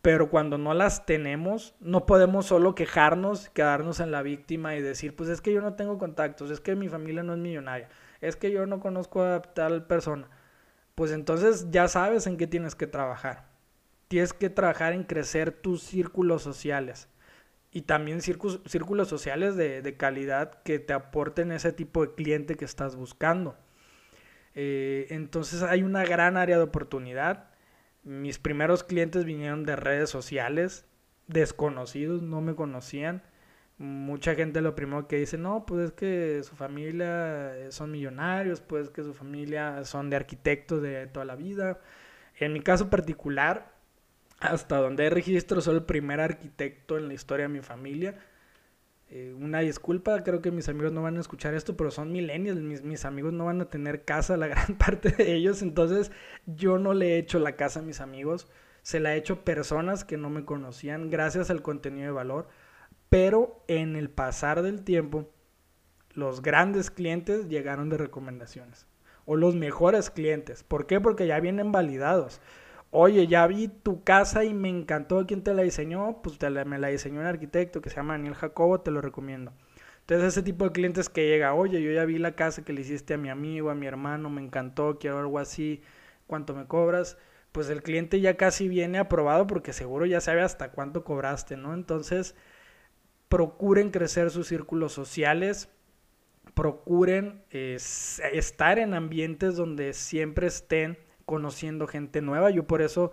pero cuando no las tenemos, no podemos solo quejarnos, quedarnos en la víctima y decir, pues es que yo no tengo contactos, es que mi familia no es millonaria, es que yo no conozco a tal persona. Pues entonces ya sabes en qué tienes que trabajar. Tienes que trabajar en crecer tus círculos sociales y también círculos, sociales de, calidad que te aporten ese tipo de cliente que estás buscando. Eh, entonces hay una gran área de oportunidad mis primeros clientes vinieron de redes sociales desconocidos, no me conocían. Mucha gente lo primero que dice, no, pues es que su familia son millonarios, pues que su familia son de arquitectos de toda la vida. En mi caso particular, hasta donde hay registro, soy el primer arquitecto en la historia de mi familia. Eh, una disculpa, creo que mis amigos no van a escuchar esto, pero son millennials, mis, mis amigos no van a tener casa, la gran parte de ellos, entonces yo no le he hecho la casa a mis amigos, se la he hecho personas que no me conocían gracias al contenido de valor, pero en el pasar del tiempo, los grandes clientes llegaron de recomendaciones, o los mejores clientes, ¿por qué? Porque ya vienen validados oye, ya vi tu casa y me encantó quién te la diseñó, pues te me la diseñó un arquitecto que se llama Daniel Jacobo, te lo recomiendo. Entonces ese tipo de clientes que llega, oye, yo ya vi la casa que le hiciste a mi amigo, a mi hermano, me encantó, quiero algo así, ¿cuánto me cobras? Pues el cliente ya casi viene aprobado porque seguro ya sabe hasta cuánto cobraste, ¿no? Entonces, procuren crecer sus círculos sociales, procuren estar en ambientes donde siempre estén conociendo gente nueva. Yo por eso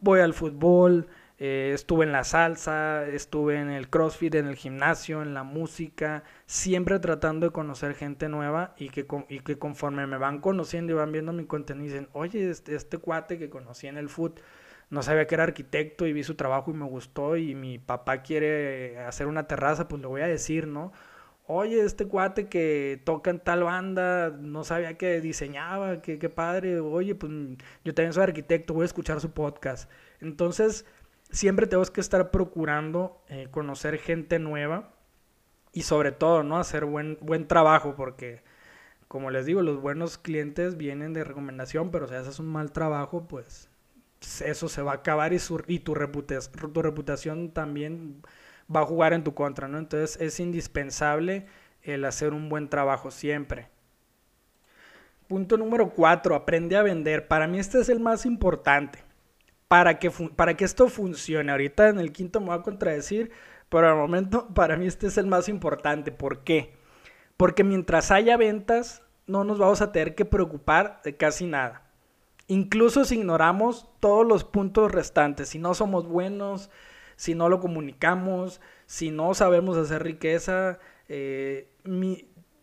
voy al fútbol, eh, estuve en la salsa, estuve en el CrossFit, en el gimnasio, en la música, siempre tratando de conocer gente nueva y que, y que conforme me van conociendo y van viendo mi contenido dicen, oye, este, este cuate que conocí en el foot, no sabía que era arquitecto y vi su trabajo y me gustó y mi papá quiere hacer una terraza, pues le voy a decir, ¿no? Oye, este cuate que toca en tal banda, no sabía que diseñaba, que padre, oye, pues yo también soy arquitecto, voy a escuchar su podcast. Entonces, siempre tenemos que estar procurando eh, conocer gente nueva y sobre todo, ¿no? Hacer buen, buen trabajo porque, como les digo, los buenos clientes vienen de recomendación, pero si haces un mal trabajo, pues eso se va a acabar y, y tu, tu reputación también va a jugar en tu contra, ¿no? Entonces es indispensable el hacer un buen trabajo siempre. Punto número cuatro, aprende a vender. Para mí este es el más importante. Para que, para que esto funcione, ahorita en el quinto me voy a contradecir, pero al momento para mí este es el más importante. ¿Por qué? Porque mientras haya ventas, no nos vamos a tener que preocupar de casi nada. Incluso si ignoramos todos los puntos restantes, si no somos buenos, si no lo comunicamos, si no sabemos hacer riqueza, eh,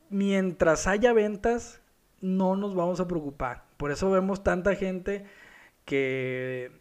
mientras haya ventas, no nos vamos a preocupar. Por eso vemos tanta gente que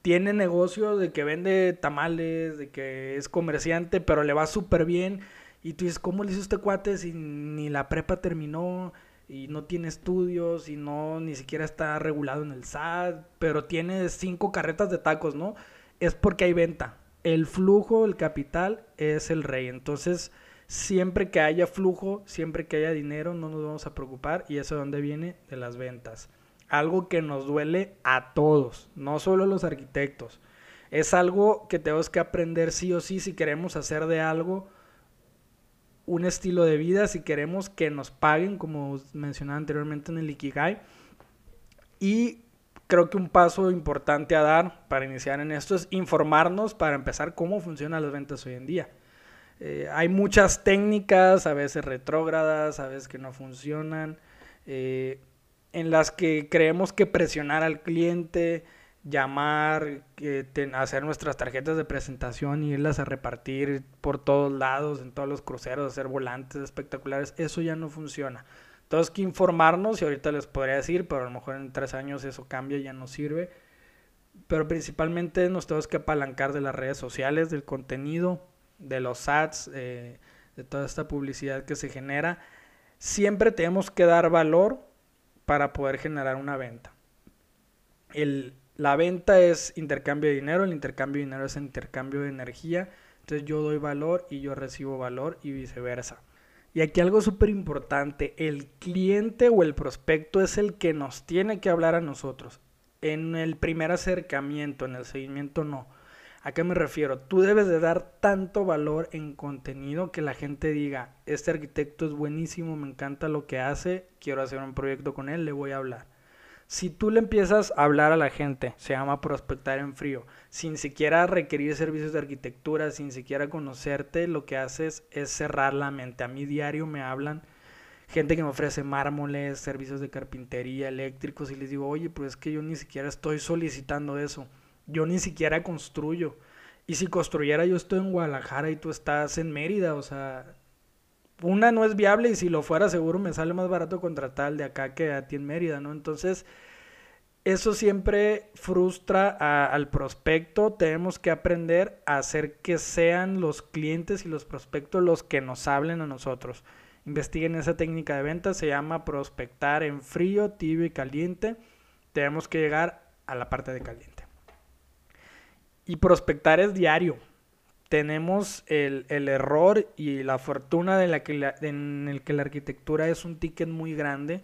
tiene negocio de que vende tamales, de que es comerciante, pero le va súper bien. Y tú dices, ¿cómo le hizo este cuate si ni la prepa terminó y no tiene estudios y no ni siquiera está regulado en el SAT, pero tiene cinco carretas de tacos, ¿no? Es porque hay venta el flujo, el capital es el rey. Entonces, siempre que haya flujo, siempre que haya dinero, no nos vamos a preocupar y eso es donde viene de las ventas. Algo que nos duele a todos, no solo a los arquitectos. Es algo que tenemos que aprender sí o sí si queremos hacer de algo un estilo de vida, si queremos que nos paguen, como mencionaba anteriormente en el Ikigai. Y creo que un paso importante a dar para iniciar en esto es informarnos para empezar cómo funcionan las ventas hoy en día. Eh, hay muchas técnicas, a veces retrógradas, a veces que no funcionan, eh, en las que creemos que presionar al cliente, llamar, hacer nuestras tarjetas de presentación y irlas a repartir por todos lados, en todos los cruceros, hacer volantes espectaculares, eso ya no funciona. Entonces, que informarnos y ahorita les podría decir, pero a lo mejor en tres años eso cambia y ya no sirve. Pero principalmente nos tenemos que apalancar de las redes sociales, del contenido, de los ads, eh, de toda esta publicidad que se genera. Siempre tenemos que dar valor para poder generar una venta. La venta es intercambio de dinero, el intercambio de dinero es intercambio de energía. Entonces yo doy valor y yo recibo valor y viceversa. Y aquí algo súper importante, el cliente o el prospecto es el que nos tiene que hablar a nosotros. En el primer acercamiento, en el seguimiento no. ¿A qué me refiero? Tú debes de dar tanto valor en contenido que la gente diga, este arquitecto es buenísimo, me encanta lo que hace, quiero hacer un proyecto con él, le voy a hablar. Si tú le empiezas a hablar a la gente, se llama prospectar en frío, sin siquiera requerir servicios de arquitectura, sin siquiera conocerte, lo que haces es cerrar la mente. A mí diario me hablan gente que me ofrece mármoles, servicios de carpintería, eléctricos, y les digo, oye, pues es que yo ni siquiera estoy solicitando eso, yo ni siquiera construyo. Y si construyera yo estoy en Guadalajara y tú estás en Mérida, o sea, una no es viable y si lo fuera seguro me sale más barato contratar al de acá que a ti en Mérida, ¿no? Entonces, eso siempre frustra al prospecto. Tenemos que aprender a hacer que sean los clientes y los prospectos los que nos hablen a nosotros. Investiguen esa técnica de venta, se llama prospectar en frío, tibio y caliente. Tenemos que llegar a la parte de caliente. Y prospectar es diario. Tenemos el, error y la fortuna de la que en el que la arquitectura es un ticket muy grande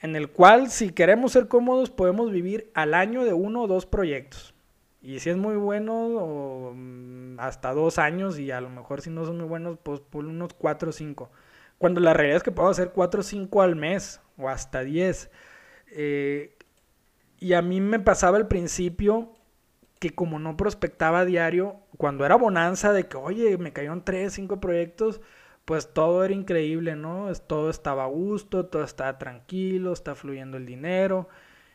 en el cual si queremos ser cómodos podemos vivir al año de uno o dos proyectos. Y si es muy bueno, mm, hasta dos años, y a lo mejor si no son muy buenos, pues por unos cuatro o cinco. Cuando la realidad es que puedo hacer cuatro o cinco al mes, o hasta diez. Eh, y a mí me pasaba al principio que como no prospectaba diario, cuando era bonanza de que, oye, me cayeron tres, cinco proyectos, pues todo era increíble, ¿no? Todo estaba a gusto, todo estaba tranquilo, está fluyendo el dinero,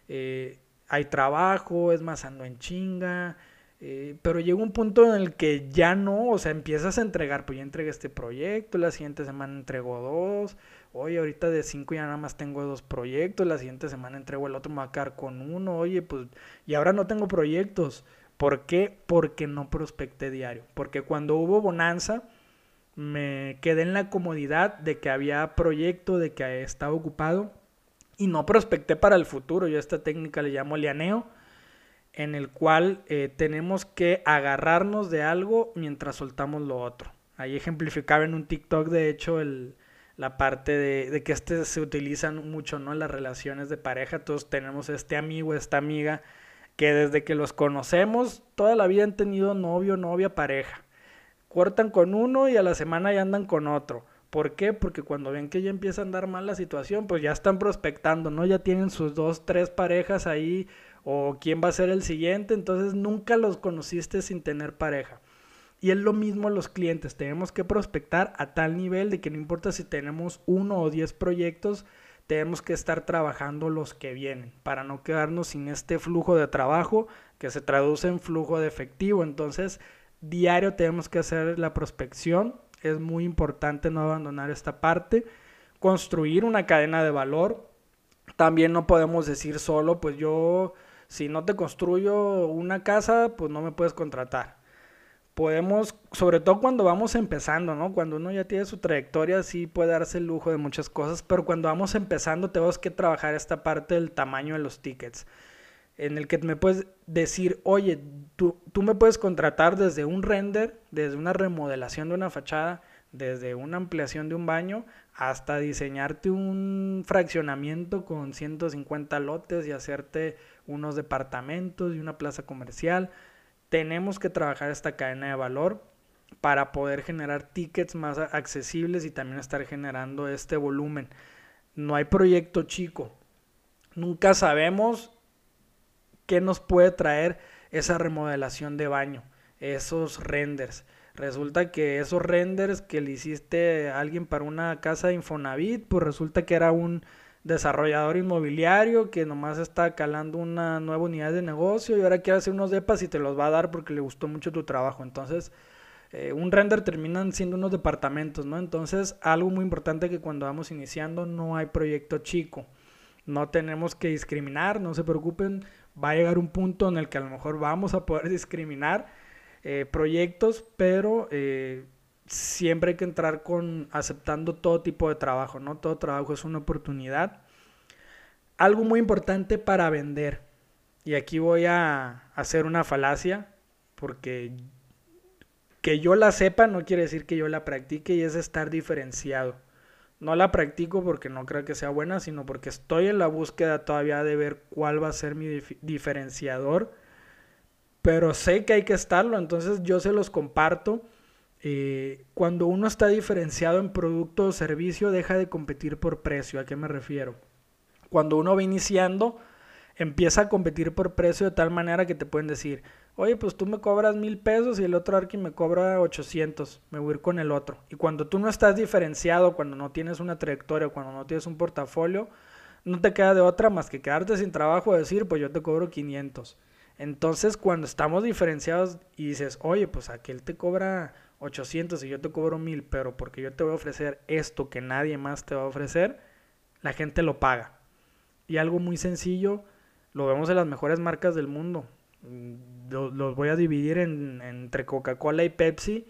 eh, hay trabajo, es más ando en chinga, eh, pero llega un punto en el que ya no, o sea, empiezas a entregar, pues ya entregué este proyecto, la siguiente semana entrego dos, oye, ahorita de cinco ya nada más tengo dos proyectos, la siguiente semana entrego el otro, me va a quedar con uno, oye, pues, y ahora no tengo proyectos. ¿Por qué? Porque no prospecté diario. Porque cuando hubo bonanza, me quedé en la comodidad de que había proyecto, de que estaba ocupado y no prospecté para el futuro. Yo esta técnica le llamo lianeo, en el cual eh, tenemos que agarrarnos de algo mientras soltamos lo otro. Ahí ejemplificaba en un TikTok, de hecho, el, la parte de, que este se utilizan mucho, ¿no? En las relaciones de pareja. Todos tenemos este amigo, esta amiga, que desde que los conocemos, toda la vida han tenido novio, novia, pareja cortan con uno y a la semana ya andan con otro. ¿Por qué? Porque cuando ven que ya empieza a andar mal la situación, pues ya están prospectando, ¿no? Ya tienen sus dos, tres parejas ahí o quién va a ser el siguiente, entonces nunca los conociste sin tener pareja. Y es lo mismo los clientes, tenemos que prospectar a tal nivel de que no importa si tenemos uno o diez proyectos, tenemos que estar trabajando los que vienen para no quedarnos sin este flujo de trabajo que se traduce en flujo de efectivo. Entonces, diario tenemos que hacer la prospección. Es muy importante no abandonar esta parte. Construir una cadena de valor. También no podemos decir solo, pues yo, si no te construyo una casa, pues no me puedes contratar. Podemos, sobre todo cuando vamos empezando, ¿no? Cuando uno ya tiene su trayectoria, sí puede darse el lujo de muchas cosas, pero cuando vamos empezando tenemos que trabajar esta parte del tamaño de los tickets en el que me puedes decir, oye, tú, tú me puedes contratar desde un render, desde una remodelación de una fachada, desde una ampliación de un baño, hasta diseñarte un fraccionamiento con 150 lotes y hacerte unos departamentos y una plaza comercial. Tenemos que trabajar esta cadena de valor para poder generar tickets más accesibles y también estar generando este volumen. No hay proyecto chico. Nunca sabemos ¿qué nos puede traer esa remodelación de baño? Esos renders. Resulta que esos renders que le hiciste a alguien para una casa de Infonavit, pues resulta que era un desarrollador inmobiliario que nomás está calando una nueva unidad de negocio y ahora quiere hacer unos depas y te los va a dar porque le gustó mucho tu trabajo. Entonces, eh, un render terminan siendo unos departamentos, ¿no? Entonces, algo muy importante que cuando vamos iniciando no hay proyecto chico. No tenemos que discriminar, no se preocupen va a llegar un punto en el que a lo mejor vamos a poder discriminar eh, proyectos, pero eh, siempre hay que entrar con aceptando todo tipo de trabajo, ¿no? Todo trabajo es una oportunidad. Algo muy importante para vender, y aquí voy a hacer una falacia, porque que yo la sepa no quiere decir que yo la practique y es estar diferenciado. No la practico porque no creo que sea buena, sino porque estoy en la búsqueda todavía de ver cuál va a ser mi diferenciador. Pero sé que hay que estarlo, entonces yo se los comparto. Eh, cuando uno está diferenciado en producto o servicio, deja de competir por precio. ¿A qué me refiero? Cuando uno va iniciando, empieza a competir por precio de tal manera que te pueden decir, oye, pues tú me cobras mil pesos y el otro Arqui me cobra 800, me voy a ir con el otro. Y cuando tú no estás diferenciado, cuando no tienes una trayectoria, cuando no tienes un portafolio, no te queda de otra más que quedarte sin trabajo y decir, pues yo te cobro 500. Entonces, cuando estamos diferenciados y dices, oye, pues aquel te cobra 800 y yo te cobro 1000, pero porque yo te voy a ofrecer esto que nadie más te va a ofrecer, la gente lo paga. Y algo muy sencillo, lo vemos en las mejores marcas del mundo. Mm, los, voy a dividir entre Coca-Cola y Pepsi,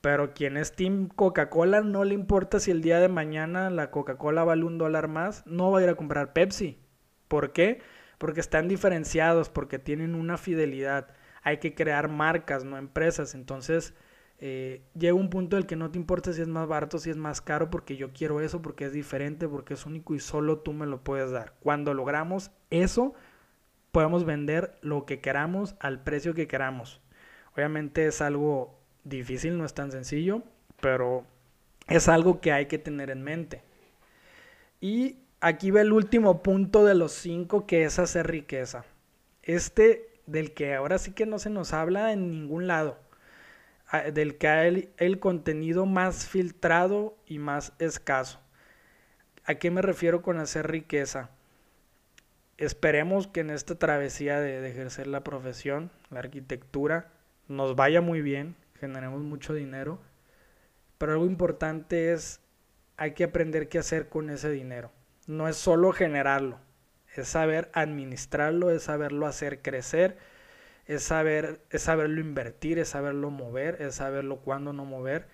pero quien es Team Coca-Cola no le importa si el día de mañana la Coca-Cola vale un dólar más, no va a ir a comprar Pepsi. ¿Por qué? Porque están diferenciados, porque tienen una fidelidad. Hay que crear marcas, no empresas. Entonces, eh, llega un punto en el que no te importa si es más barato, si es más caro, porque yo quiero eso, porque es diferente, porque es único y solo tú me lo puedes dar. Cuando logramos eso, podemos vender lo que queramos al precio que queramos. Obviamente es algo difícil, no es tan sencillo, pero es algo que hay que tener en mente. Y aquí ve el último punto de los cinco que es hacer riqueza. Este del que ahora sí que no se nos habla en ningún lado. Del que hay el contenido más filtrado y más escaso. ¿A qué me refiero con hacer riqueza? Esperemos que en esta travesía de, ejercer la profesión, la arquitectura, nos vaya muy bien, generemos mucho dinero. Pero algo importante es, hay que aprender qué hacer con ese dinero no es solo generarlo, es saber administrarlo, es saberlo hacer crecer, es saber es saberlo invertir, es saberlo mover, es saberlo cuándo no mover.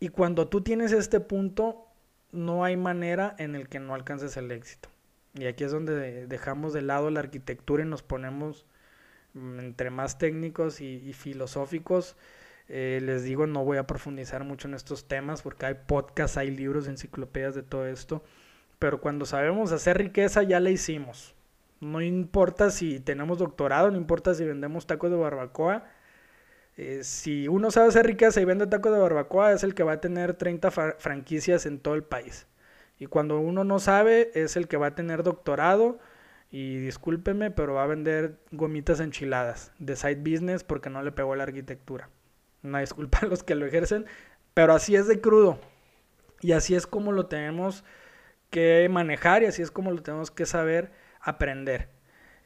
Y cuando tú tienes este punto, no hay manera en el que no alcances el éxito. Y aquí es donde dejamos de lado la arquitectura y nos ponemos mm, entre más técnicos y, filosóficos. Eh, les digo, no voy a profundizar mucho en estos temas porque hay podcasts, hay libros, enciclopedias de todo esto pero cuando sabemos hacer riqueza ya la hicimos. No importa si tenemos doctorado, no importa si vendemos tacos de barbacoa. Eh, si uno sabe hacer riqueza y vende tacos de barbacoa, es el que va a tener 30 franquicias en todo el país. Y cuando uno no sabe, es el que va a tener doctorado y discúlpeme, pero va a vender gomitas enchiladas de side business porque no le pegó la arquitectura. Una disculpa a los que lo ejercen, pero así es de crudo. Y así es como lo tenemos que manejar y así es como lo tenemos que saber aprender.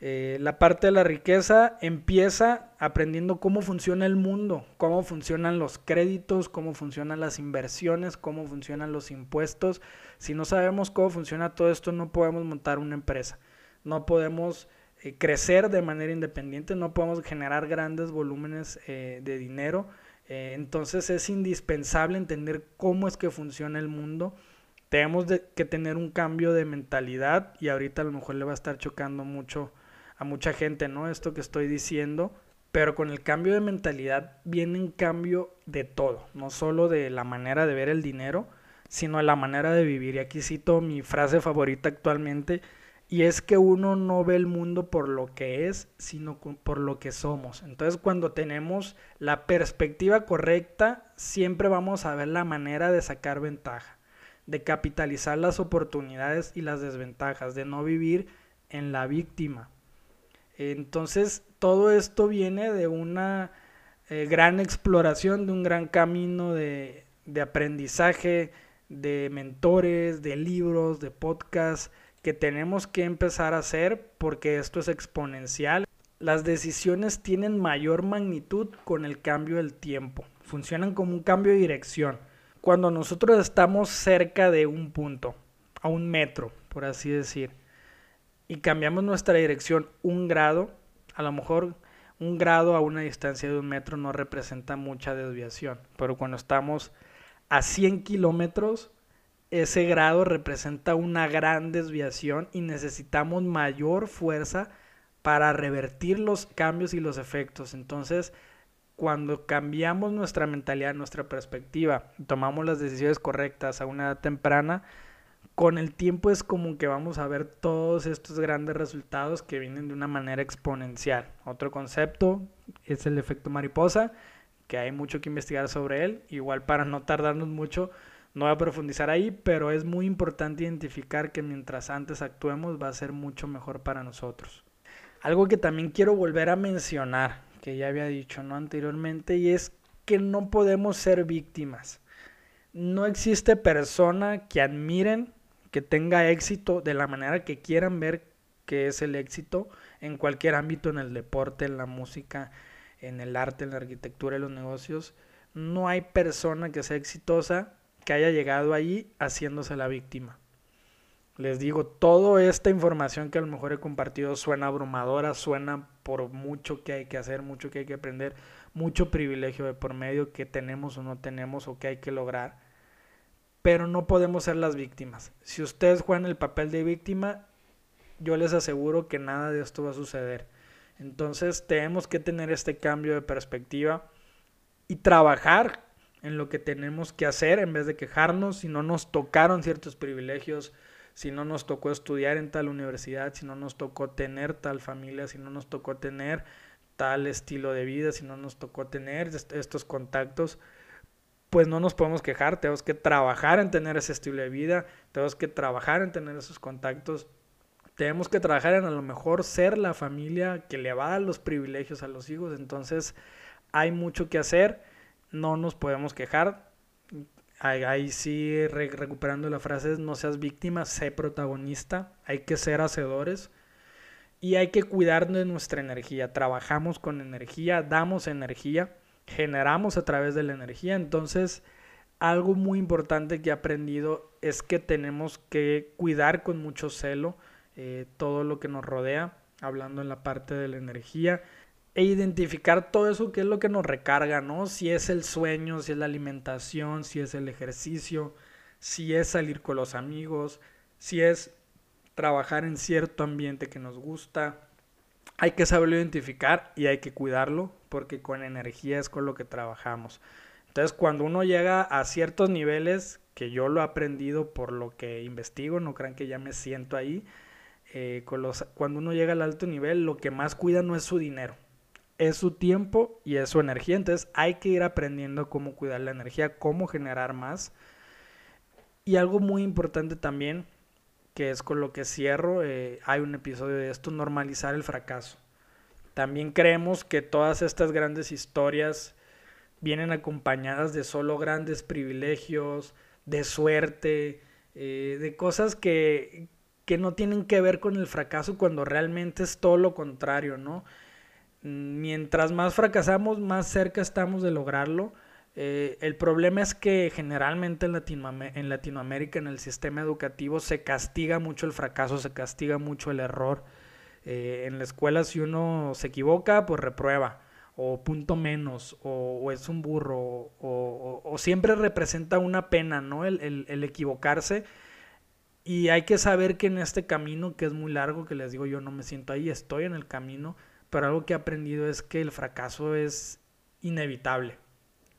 Eh, la parte de la riqueza empieza aprendiendo cómo funciona el mundo, cómo funcionan los créditos, cómo funcionan las inversiones, cómo funcionan los impuestos. Si no sabemos cómo funciona todo esto, no podemos montar una empresa, no podemos eh, crecer de manera independiente, no podemos generar grandes volúmenes eh, de dinero. entonces es indispensable entender cómo es que funciona el mundo tenemos que tener un cambio de mentalidad y ahorita a lo mejor le va a estar chocando mucho a mucha gente, ¿no? Esto que estoy diciendo, pero con el cambio de mentalidad viene un cambio de todo, no solo de la manera de ver el dinero, sino de la manera de vivir. Y aquí cito mi frase favorita actualmente, y es que uno no ve el mundo por lo que es, sino por lo que somos. Entonces cuando tenemos la perspectiva correcta, siempre vamos a ver la manera de sacar ventaja de capitalizar las oportunidades y las desventajas, de no vivir en la víctima. Entonces, todo esto viene de una eh, gran exploración, de un gran camino de, de aprendizaje, de mentores, de libros, de podcasts que tenemos que empezar a hacer porque esto es exponencial. Las decisiones tienen mayor magnitud con el cambio del tiempo, funcionan como un cambio de dirección cuando nosotros estamos cerca de un punto, a un metro, por así decir, y cambiamos nuestra dirección un grado, a lo mejor un grado a una distancia de un metro no representa mucha desviación, pero cuando estamos a 100 kilómetros, ese grado representa una gran desviación y necesitamos mayor fuerza para revertir los cambios y los efectos. Entonces, cuando cambiamos nuestra mentalidad, nuestra perspectiva, tomamos las decisiones correctas a una edad temprana, con el tiempo es como que vamos a ver todos estos grandes resultados que vienen de una manera exponencial. Otro concepto es el efecto mariposa, que hay mucho que investigar sobre él. Igual para no tardarnos mucho, no voy a profundizar ahí, pero es muy importante identificar que mientras antes actuemos va a ser mucho mejor para nosotros. Algo que también quiero volver a mencionar, que ya había dicho ¿no? anteriormente, y es que no podemos ser víctimas. No existe persona que admiren, que tenga éxito de la manera que quieran ver qué es el éxito en cualquier ámbito, en el deporte, en la música, en el arte, en la arquitectura, en los negocios. No hay persona que sea exitosa que haya llegado allí haciéndose la víctima. Les digo, toda esta información que a lo mejor he compartido suena abrumadora, suena por mucho que hay que hacer, mucho que hay que aprender, mucho privilegio de por medio que tenemos o no tenemos o que hay que lograr. Pero no podemos ser las víctimas. Si ustedes juegan el papel de víctima, yo les aseguro que nada de esto va a suceder. Entonces tenemos que tener este cambio de perspectiva y trabajar en lo que tenemos que hacer en vez de quejarnos si no nos tocaron ciertos privilegios, si no nos tocó estudiar en tal universidad, si no nos tocó tener tal familia, si no nos tocó tener tal estilo de vida, si no nos tocó tener estos contactos, pues no nos podemos quejar, tenemos que trabajar en tener ese estilo de vida, tenemos que trabajar en tener esos contactos, tenemos que trabajar en a lo mejor ser la familia que le va a dar los privilegios a los hijos, entonces hay mucho que hacer, no nos podemos quejar, ahí, sí recuperando la frase no seas víctima, sé protagonista, hay que ser hacedores y hay que cuidar de nuestra energía, trabajamos con energía, damos energía, generamos a través de la energía, entonces algo muy importante que he aprendido es que tenemos que cuidar con mucho celo, eh, todo lo que nos rodea, hablando en la parte de la energía, e identificar todo eso que es lo que nos recarga, ¿no? Si es el sueño, si es la alimentación, si es el ejercicio, si es salir con los amigos, si es trabajar en cierto ambiente que nos gusta. Hay que saberlo identificar y hay que cuidarlo porque con energía es con lo que trabajamos. Entonces, cuando uno llega a ciertos niveles, que yo lo he aprendido por lo que investigo, no crean que ya me siento ahí, eh, cuando uno llega al alto nivel, lo que más cuida no es su dinero, es su tiempo y es su energía. Entonces hay que ir aprendiendo cómo cuidar la energía, cómo generar más. Y algo muy importante también, que es con lo que cierro, eh, hay un episodio de esto, normalizar el fracaso. También creemos que todas estas grandes historias vienen acompañadas de solo grandes privilegios, de suerte, eh, de cosas que, que no tienen que ver con el fracaso cuando realmente es todo lo contrario, ¿no? Mientras más fracasamos, más cerca estamos de lograrlo. Eh, el problema es que generalmente en, en Latinoamérica, en el sistema educativo, se castiga mucho el fracaso, se castiga mucho el error. Eh, en la escuela, si uno se equivoca, pues reprueba, o punto menos, o, es un burro, o, siempre representa una pena, ¿no? el equivocarse y hay que saber que en este camino, que es muy largo, que les digo yo no me siento ahí, estoy en el camino, pero algo que he aprendido es que el fracaso es inevitable.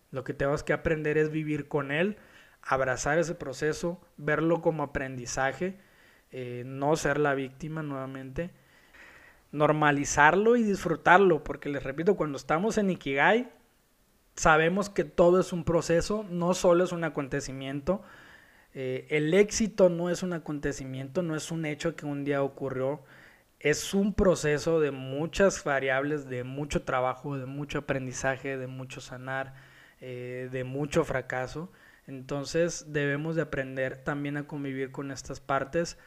Lo que tenemos que aprender es vivir con él, abrazar ese proceso, verlo como aprendizaje, eh, no ser la víctima nuevamente, normalizarlo y disfrutarlo, porque les repito, cuando estamos en Ikigai, sabemos que todo es un proceso, no solo es un acontecimiento, eh, el éxito no es un acontecimiento, no es un hecho que un día ocurrió, es un proceso de muchas variables, de mucho trabajo, de mucho aprendizaje, de mucho sanar, eh, de mucho fracaso. Entonces debemos de aprender también a convivir con estas partes.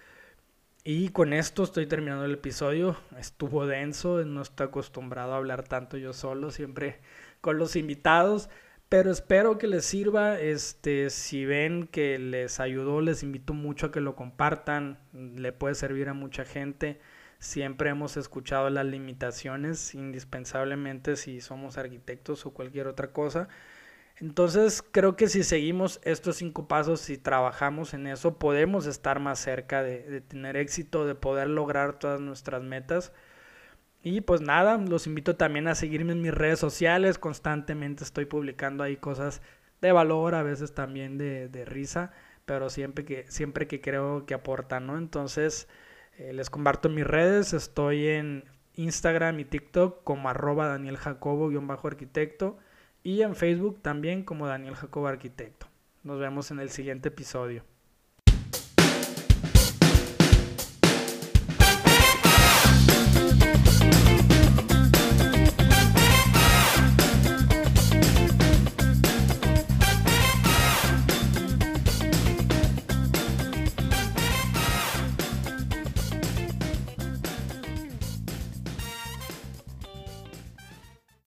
Y con esto estoy terminando el episodio. Estuvo denso, no estoy acostumbrado a hablar tanto yo solo, siempre con los invitados. Pero espero que les sirva. Este, si ven que les ayudó, les invito mucho a que lo compartan. Le puede servir a mucha gente. Siempre hemos escuchado las limitaciones, indispensablemente si somos arquitectos o cualquier otra cosa. Entonces creo que si seguimos estos cinco pasos y trabajamos en eso, podemos estar más cerca de, de tener éxito, de poder lograr todas nuestras metas. Y pues nada, los invito también a seguirme en mis redes sociales. Constantemente estoy publicando ahí cosas de valor, a veces también de, de risa, pero siempre que, siempre que creo que aportan, ¿no? Entonces, eh, les comparto mis redes. Estoy en Instagram y TikTok como arroba Daniel Jacobo-arquitecto y en Facebook también como Daniel Jacobo Arquitecto. Nos vemos en el siguiente episodio.